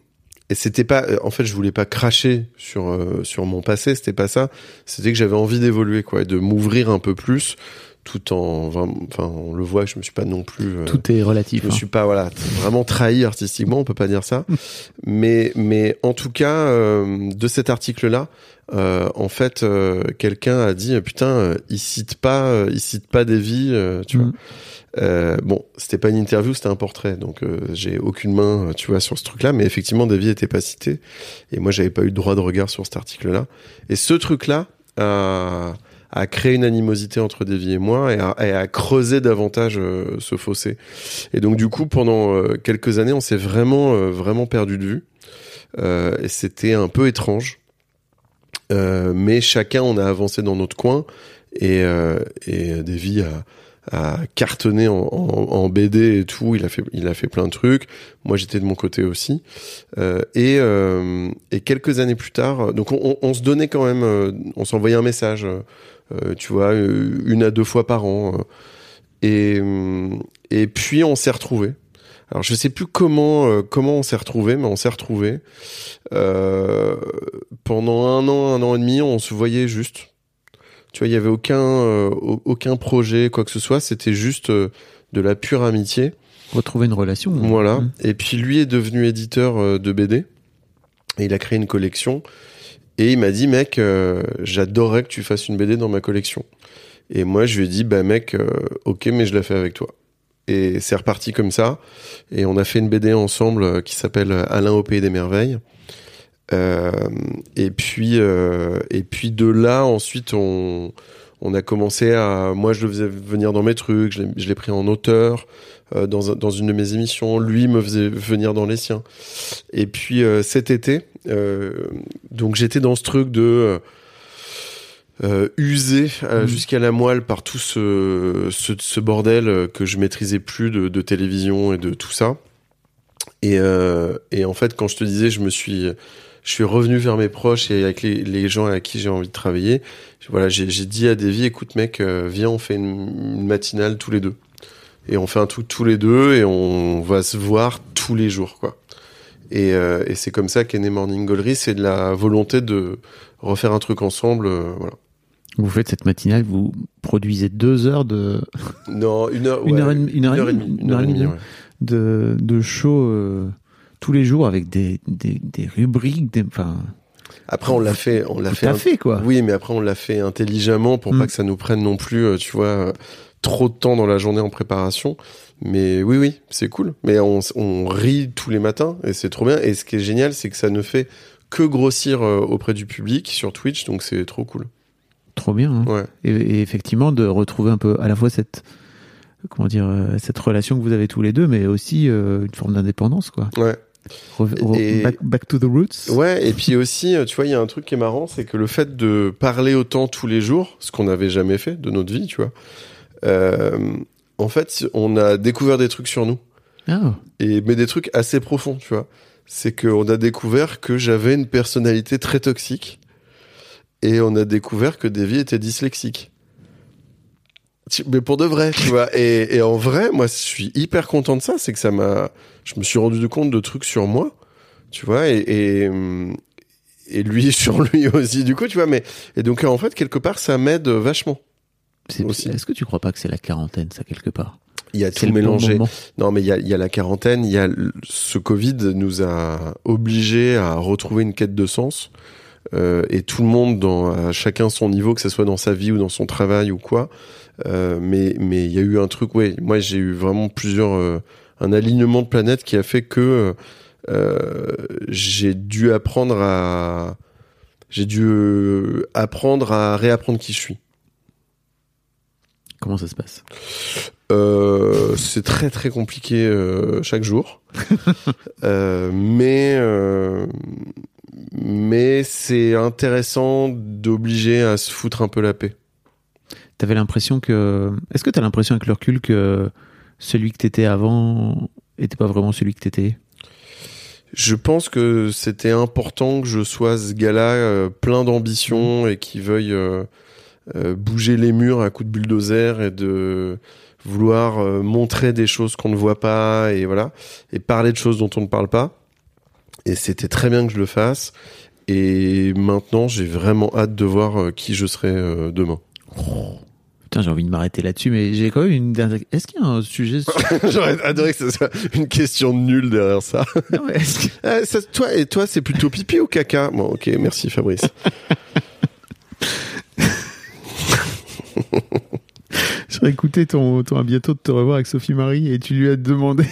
et c'était pas, euh, en fait, je voulais pas cracher sur euh, sur mon passé, c'était pas ça. C'était que j'avais envie d'évoluer, quoi, et de m'ouvrir un peu plus, tout en, enfin, on le voit, je me suis pas non plus. euh, Tout est relatif. je me hein. suis pas voilà vraiment trahi artistiquement, on peut pas dire ça. mais mais en tout cas euh, de cet article là, en fait euh, quelqu'un a dit euh, putain euh, il cite pas euh, il cite pas des vies, euh, tu vois. Euh, bon, c'était pas une interview, c'était un portrait, donc euh, j'ai aucune main, euh, tu vois, sur ce truc-là. Mais effectivement, Davy était pas cité, et moi, j'avais pas eu de droit de regard sur cet article-là. Et ce truc-là a, a créé une animosité entre Davy et moi, et a, et a creusé davantage euh, ce fossé. Et donc, du coup, pendant euh, quelques années, on s'est vraiment, euh, vraiment perdu de vue, et c'était un peu étrange. Mais chacun, on a avancé dans notre coin, et, et Davy a a cartonné en, BD et tout. Il a fait, il a fait plein de trucs. Moi, j'étais de mon côté aussi. Et, et quelques années plus tard, donc on, se donnait quand même, on s'envoyait un message, tu vois, euh, une à deux fois par an. euh. et, euh, et puis on s'est retrouvés. Alors je sais plus comment euh, comment on s'est retrouvés, mais on s'est retrouvés euh, pendant un an, un an et demi. On se voyait juste. Tu vois, il y avait aucun euh, au- aucun projet, quoi que ce soit. C'était juste euh, de la pure amitié. Retrouver une relation. Voilà. Mm. Et puis lui est devenu éditeur euh, de BD. Et il a créé une collection. Et il m'a dit, mec, euh, j'adorerais que tu fasses une BD dans ma collection. Et moi, je lui ai dit, bah mec, euh, ok, mais je la fais avec toi. Et c'est reparti comme ça. Et on a fait une BD ensemble euh, qui s'appelle Alain au pays des merveilles. Et puis, et puis de là, ensuite, on, on a commencé à. Moi, je le faisais venir dans mes trucs. Je l'ai- pris en auteur euh, dans, dans une de mes émissions. Lui me faisait venir dans les siens. Et puis euh, cet été, euh, donc j'étais dans ce truc de usé Mhm. jusqu'à la moelle par tout ce, ce, ce bordel que je maîtrisais plus de, de télévision et de tout ça. Et, et en fait, quand je te disais, je me suis, je suis revenu vers mes proches et avec les, les gens avec qui j'ai envie de travailler. Voilà, j'ai dit à Davy, écoute mec, euh, viens, on fait une, une matinale tous les deux. Et on fait un truc tous les deux et on va se voir tous les jours, quoi. Et, euh, et c'est comme ça qu'est né Morning Gallery, c'est de la volonté de refaire un truc ensemble, euh, voilà. Vous faites cette matinale, vous produisez deux heures de, Non, une heure, Une ouais, heure et demie- une heure et demie, demie, une heure et demie, ouais. de, de show euh, tous les jours avec des, des, des rubriques, des, enfin, Après, on l'a fait, on l'a fait, tout à un- fait, quoi. Oui, mais après, on l'a fait intelligemment pour Mm. pas que ça nous prenne non plus, euh, tu vois, euh, trop de temps dans la journée en préparation. Mais oui, oui, c'est cool. Mais on, rit tous les matins et c'est trop bien. Et ce qui est génial, c'est que ça ne fait que grossir euh, auprès du public sur Twitch, donc c'est trop cool. Trop bien. hein. Ouais. Et, et effectivement, de retrouver un peu à la fois cette, comment dire, cette relation que vous avez tous les deux, mais aussi euh, une forme d'indépendance, quoi. Ouais. Et- back to the roots. Ouais, et puis aussi, euh, tu vois, il y a un truc qui est marrant, c'est que le fait de parler autant tous les jours, ce qu'on n'avait jamais fait de notre vie, tu vois, euh, en fait, on a découvert des trucs sur nous. Ah, et mais des trucs assez profonds, tu vois. C'est qu'on a découvert que j'avais une personnalité très toxique et on a découvert que Davy était dyslexique. Mais pour de vrai, tu vois. Et, et en vrai, moi, je suis hyper content de ça. C'est que ça m'a, je me suis rendu compte de trucs sur moi, tu vois, et, et, hum, et lui sur lui aussi, du coup, tu vois. Mais et donc en fait, quelque part, ça m'aide vachement. c'est- Aussi. Est-ce que tu crois pas que c'est la quarantaine, ça, quelque part? Il y a tout bon mélangé. moment. Non, mais il y a, il y a la quarantaine, il y a ce Covid nous a obligés à retrouver une quête de sens. Euh, et tout le monde, dans à chacun son niveau, que ce soit dans sa vie ou dans son travail ou quoi. Euh, mais mais il y a eu un truc, ouais. Moi, j'ai eu vraiment plusieurs, euh, un alignement de planètes qui a fait que euh, j'ai dû apprendre à, j'ai dû apprendre à réapprendre qui je suis. Comment ça se passe? C'est très très compliqué chaque jour, mais mais c'est intéressant d'obliger à se foutre un peu la paix. T'avais l'impression que. Est-ce que t'as l'impression avec le recul que celui que t'étais avant était pas vraiment celui que t'étais? Je pense que c'était important que je sois ce gars-là euh, plein d'ambition et qui veuille euh, euh, bouger les murs à coups de bulldozer et de vouloir montrer des choses qu'on ne voit pas et voilà et parler de choses dont on ne parle pas. Et c'était très bien que je le fasse. Et maintenant, j'ai vraiment hâte de voir qui je serai demain. Putain, j'ai envie de m'arrêter là-dessus, mais j'ai quand même une dernière. Est-ce qu'il y a un sujet sur... J'aurais adoré que ce soit une question nulle derrière ça. Non, mais est-ce que- Euh, ça- toi et toi, c'est plutôt pipi ou caca? Bon, ok, merci Fabrice. J'aurais écouté ton, ton à bientôt de te revoir avec Sophie Marie et tu lui as demandé.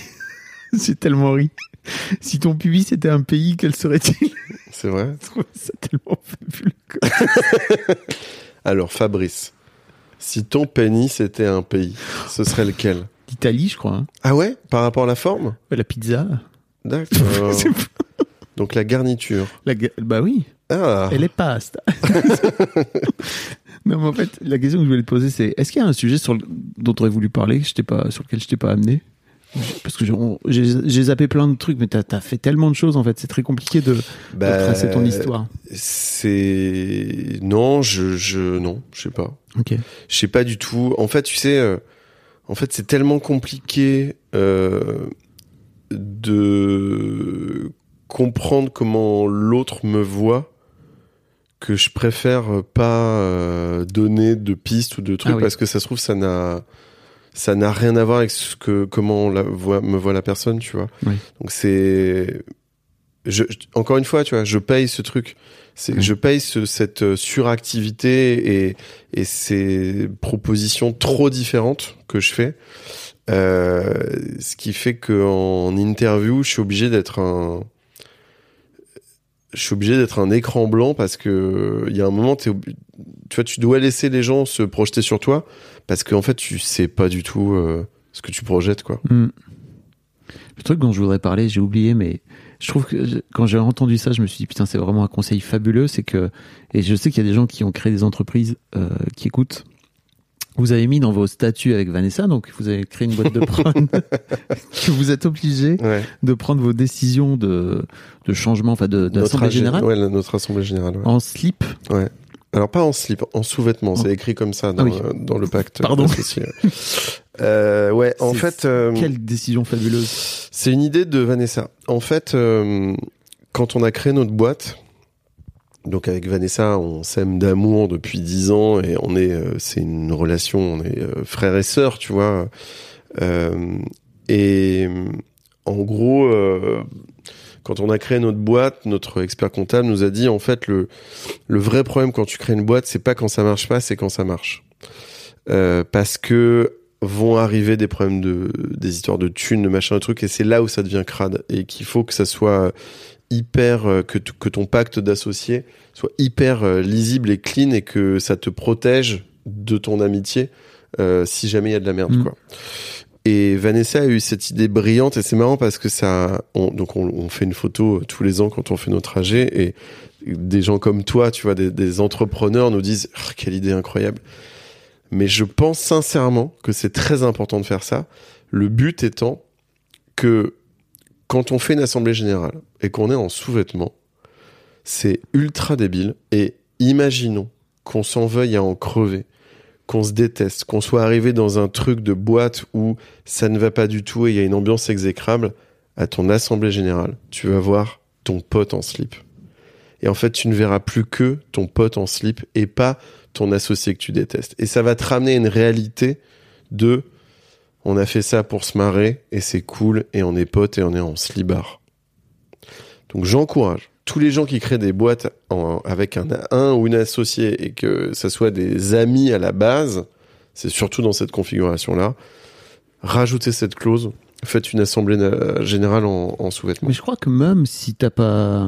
j'ai tellement ri. Si ton pubis était un pays, quel serait-il? C'est vrai. Je trouve ça tellement fabuleux. Alors Fabrice, si ton pénis était un pays, ce serait lequel L'Italie, je crois. hein. Ah ouais? Par rapport à la forme? La pizza. D'accord. C'est pas- Donc la garniture. la ga- Bah oui, Ah. elle est pasta. non, mais en fait, la question que je voulais te poser, c'est est-ce qu'il y a un sujet sur le- dont tu aurais voulu parler que je t'ai pas, sur lequel je t'ai pas amené? Parce que j'ai- zappé plein de trucs, mais t'as as fait tellement de choses en fait, c'est très compliqué de, de Bah, tracer ton histoire. C'est non, je je non, je sais pas. Ok. Je sais pas du tout. En fait, tu sais, euh, en fait, c'est tellement compliqué euh, de comprendre comment l'autre me voit que je préfère pas euh, donner de pistes ou de trucs Ah oui. parce que ça se trouve ça n'a ça n'a rien à voir avec ce que comment la voit, me voit la personne, tu vois. Oui. Donc c'est je, je- encore une fois, tu vois, je paye ce truc. C'est Oui. je paye ce, cette euh, suractivité et et ces propositions trop différentes que je fais. Euh, ce qui fait que en interview, je suis obligé d'être un je suis obligé d'être un écran blanc parce que il y a un moment tu vois tu dois laisser les gens se projeter sur toi parce qu'en fait tu sais pas du tout euh, ce que tu projettes quoi. Hmm. Le truc dont je voudrais parler, j'ai oublié, mais je trouve que je- quand j'ai entendu ça, je me suis dit putain, c'est vraiment un conseil fabuleux. C'est que, et je sais qu'il y a des gens qui ont créé des entreprises euh, qui écoutent. Vous avez mis dans vos statuts avec Vanessa, donc vous avez créé une boîte de prod, que vous êtes obligé Ouais. de prendre vos décisions de, de changement, enfin de, Notre d'assemblée générale Ouais, notre assemblée générale. ouais. en slip. Ouais. Alors pas en slip, en sous-vêtements, c'est écrit comme ça dans, Ah oui. euh, dans le pacte. Pardon. Euh, ouais, en fait, euh, Quelle décision fabuleuse. c'est une idée de Vanessa. En fait, euh, quand on a créé notre boîte, donc avec Vanessa, on s'aime d'amour depuis dix ans et on est, c'est une relation, on est frères et sœurs, tu vois. Et en gros, quand on a créé notre boîte, notre expert comptable nous a dit en fait le le vrai problème quand tu crées une boîte, c'est pas quand ça marche pas, c'est quand ça marche. Euh, parce que vont arriver des problèmes de des histoires de thunes, de machin, de trucs, et c'est là où ça devient crade et qu'il faut que ça soit hyper euh, que que ton pacte d'associé soit hyper euh, lisible et clean et que ça te protège de ton amitié euh, si jamais il y a de la merde Mm. quoi. Et Vanessa a eu cette idée brillante et c'est marrant parce que ça, on, donc on, fait une photo euh, tous les ans quand on fait nos trajets et des gens comme toi, tu vois, des, des entrepreneurs nous disent Ah, quelle idée incroyable. Mais je pense sincèrement que c'est très important de faire ça. Le but étant que quand on fait une assemblée générale et qu'on est en sous-vêtements, c'est ultra débile. Et imaginons qu'on s'en veuille à en crever, qu'on se déteste, qu'on soit arrivé dans un truc de boîte où ça ne va pas du tout et il y a une ambiance exécrable. À ton assemblée générale, tu vas voir ton pote en slip. Et en fait, tu ne verras plus que ton pote en slip et pas ton associé que tu détestes. Et ça va te ramener une réalité de on a fait ça pour se marrer et c'est cool et on est potes et on est en slibard. Donc j'encourage tous les gens qui créent des boîtes avec un, un ou une associé et que ça soit des amis à la base, c'est surtout dans cette configuration-là, rajoutez cette clause, faites une assemblée générale en, en sous-vêtements. Mais je crois que même si t'as pas,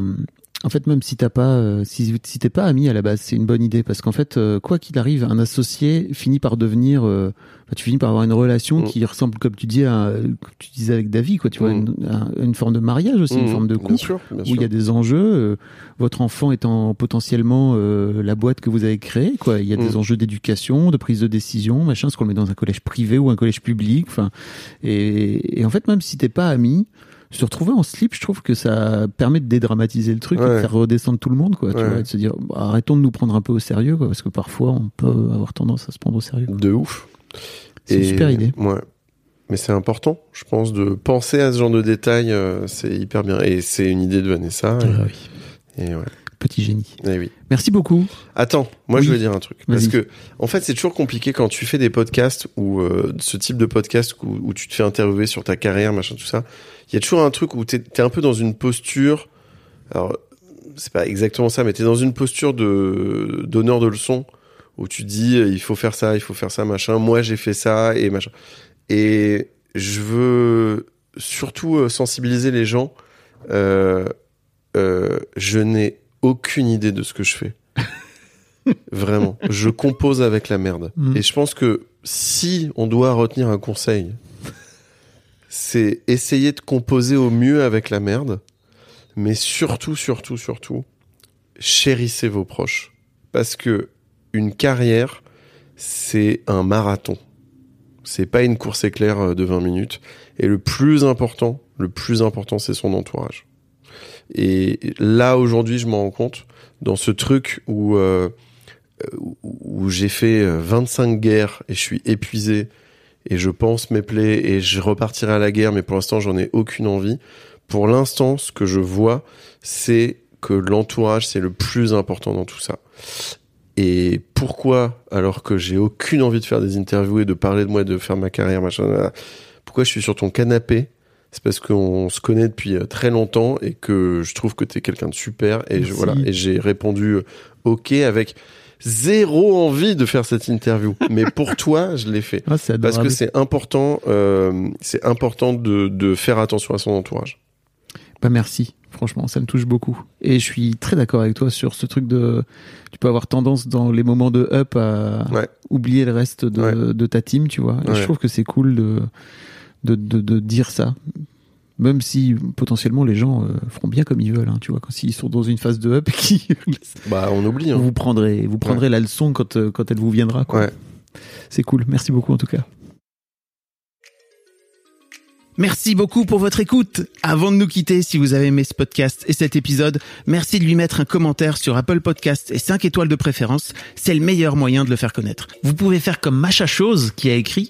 en fait, même si t'as pas, euh, si, si t'es pas ami à la base, c'est une bonne idée parce qu'en fait, euh, quoi qu'il arrive, un associé finit par devenir, euh, enfin, tu finis par avoir une relation Mm. qui ressemble, comme tu dis, à, comme tu disais avec David, quoi, tu vois, Mm. une, un- une forme de mariage aussi, une Mmh, forme de bien couple. sûr, bien où il y a des enjeux, euh, votre enfant étant potentiellement euh, la boîte que vous avez créée, quoi. Il y a des Mm. enjeux d'éducation, de prise de décision, machin, ce qu'on le met dans un collège privé ou un collège public, enfin. Et, et en fait, même si t'es pas ami, se retrouver en slip, je trouve que ça permet de dédramatiser le truc et de faire redescendre tout le monde, quoi. Tu Ouais. vois, et de se dire, bah, arrêtons de nous prendre un peu au sérieux, quoi, parce que parfois on peut avoir tendance à se prendre au sérieux. De ouf. C'est une super idée. Ouais. Mais c'est important, je pense, de penser à ce genre de détails, euh, c'est hyper bien. Et c'est une idée de Vanessa. Et, Ah oui. et ouais. Petit génie. Et oui. Merci beaucoup. Attends, moi Oui. je vais dire un truc. Parce que, en fait, c'est toujours compliqué quand tu fais des podcasts ou euh, ce type de podcast où, où tu te fais interviewer sur ta carrière, machin, tout ça. Il y a toujours un truc où t'es es un peu dans une posture. Alors, c'est pas exactement ça, mais t'es dans une posture de donneur de leçons où tu dis il faut faire ça, il faut faire ça, machin. Moi j'ai fait ça et machin. Et je veux surtout euh, sensibiliser les gens. Euh, euh, je n'ai aucune idée de ce que je fais. Vraiment. Je compose avec la merde. Mm. Et je pense que si on doit retenir un conseil, c'est essayer de composer au mieux avec la merde, mais surtout, surtout, surtout, chérissez vos proches. Parce que une carrière, c'est un marathon. C'est pas une course éclair euh, de 20 minutes. Et le plus important, le plus important, c'est son entourage. Et là, aujourd'hui, je m'en rends compte, dans ce truc où, euh, où, j'ai fait euh, 25 guerres et je suis épuisé et je pense mes plaies et je repartirai à la guerre, mais pour l'instant, j'en ai aucune envie. Pour l'instant, ce que je vois, c'est que l'entourage, c'est le plus important dans tout ça. Et pourquoi, alors que j'ai aucune envie de faire des interviews et de parler de moi, de faire ma carrière, machin, pourquoi je suis sur ton canapé C'est parce qu'on se connaît depuis euh, très longtemps et que je trouve que t'es quelqu'un de super. Et je, voilà. Et j'ai répondu euh, OK avec zéro envie de faire cette interview. Mais pour toi, je l'ai fait. Ah, Parce que c'est important, euh, c'est important de, de faire attention à son entourage. Bah merci, franchement, ça me touche beaucoup. Et je suis très d'accord avec toi sur ce truc de, tu peux avoir tendance dans les moments de up à Ouais. oublier le reste de, Ouais. de ta team, tu vois. Et Ouais. je trouve que c'est cool de, de, de, de dire ça. Même si potentiellement les gens euh, feront bien comme ils veulent, hein, tu vois, quand s'ils sont dans une phase de up et qui Bah, on oublie. Hein. vous prendrez, vous prendrez la leçon quand, euh, quand elle vous viendra. Quoi. Ouais. C'est cool. Merci beaucoup en tout cas. Merci beaucoup pour votre écoute. Avant de nous quitter, si vous avez aimé ce podcast et cet épisode, merci de lui mettre un commentaire sur Apple Podcast et 5 étoiles de préférence. C'est le meilleur moyen de le faire connaître. Vous pouvez faire comme Macha Chose qui a écrit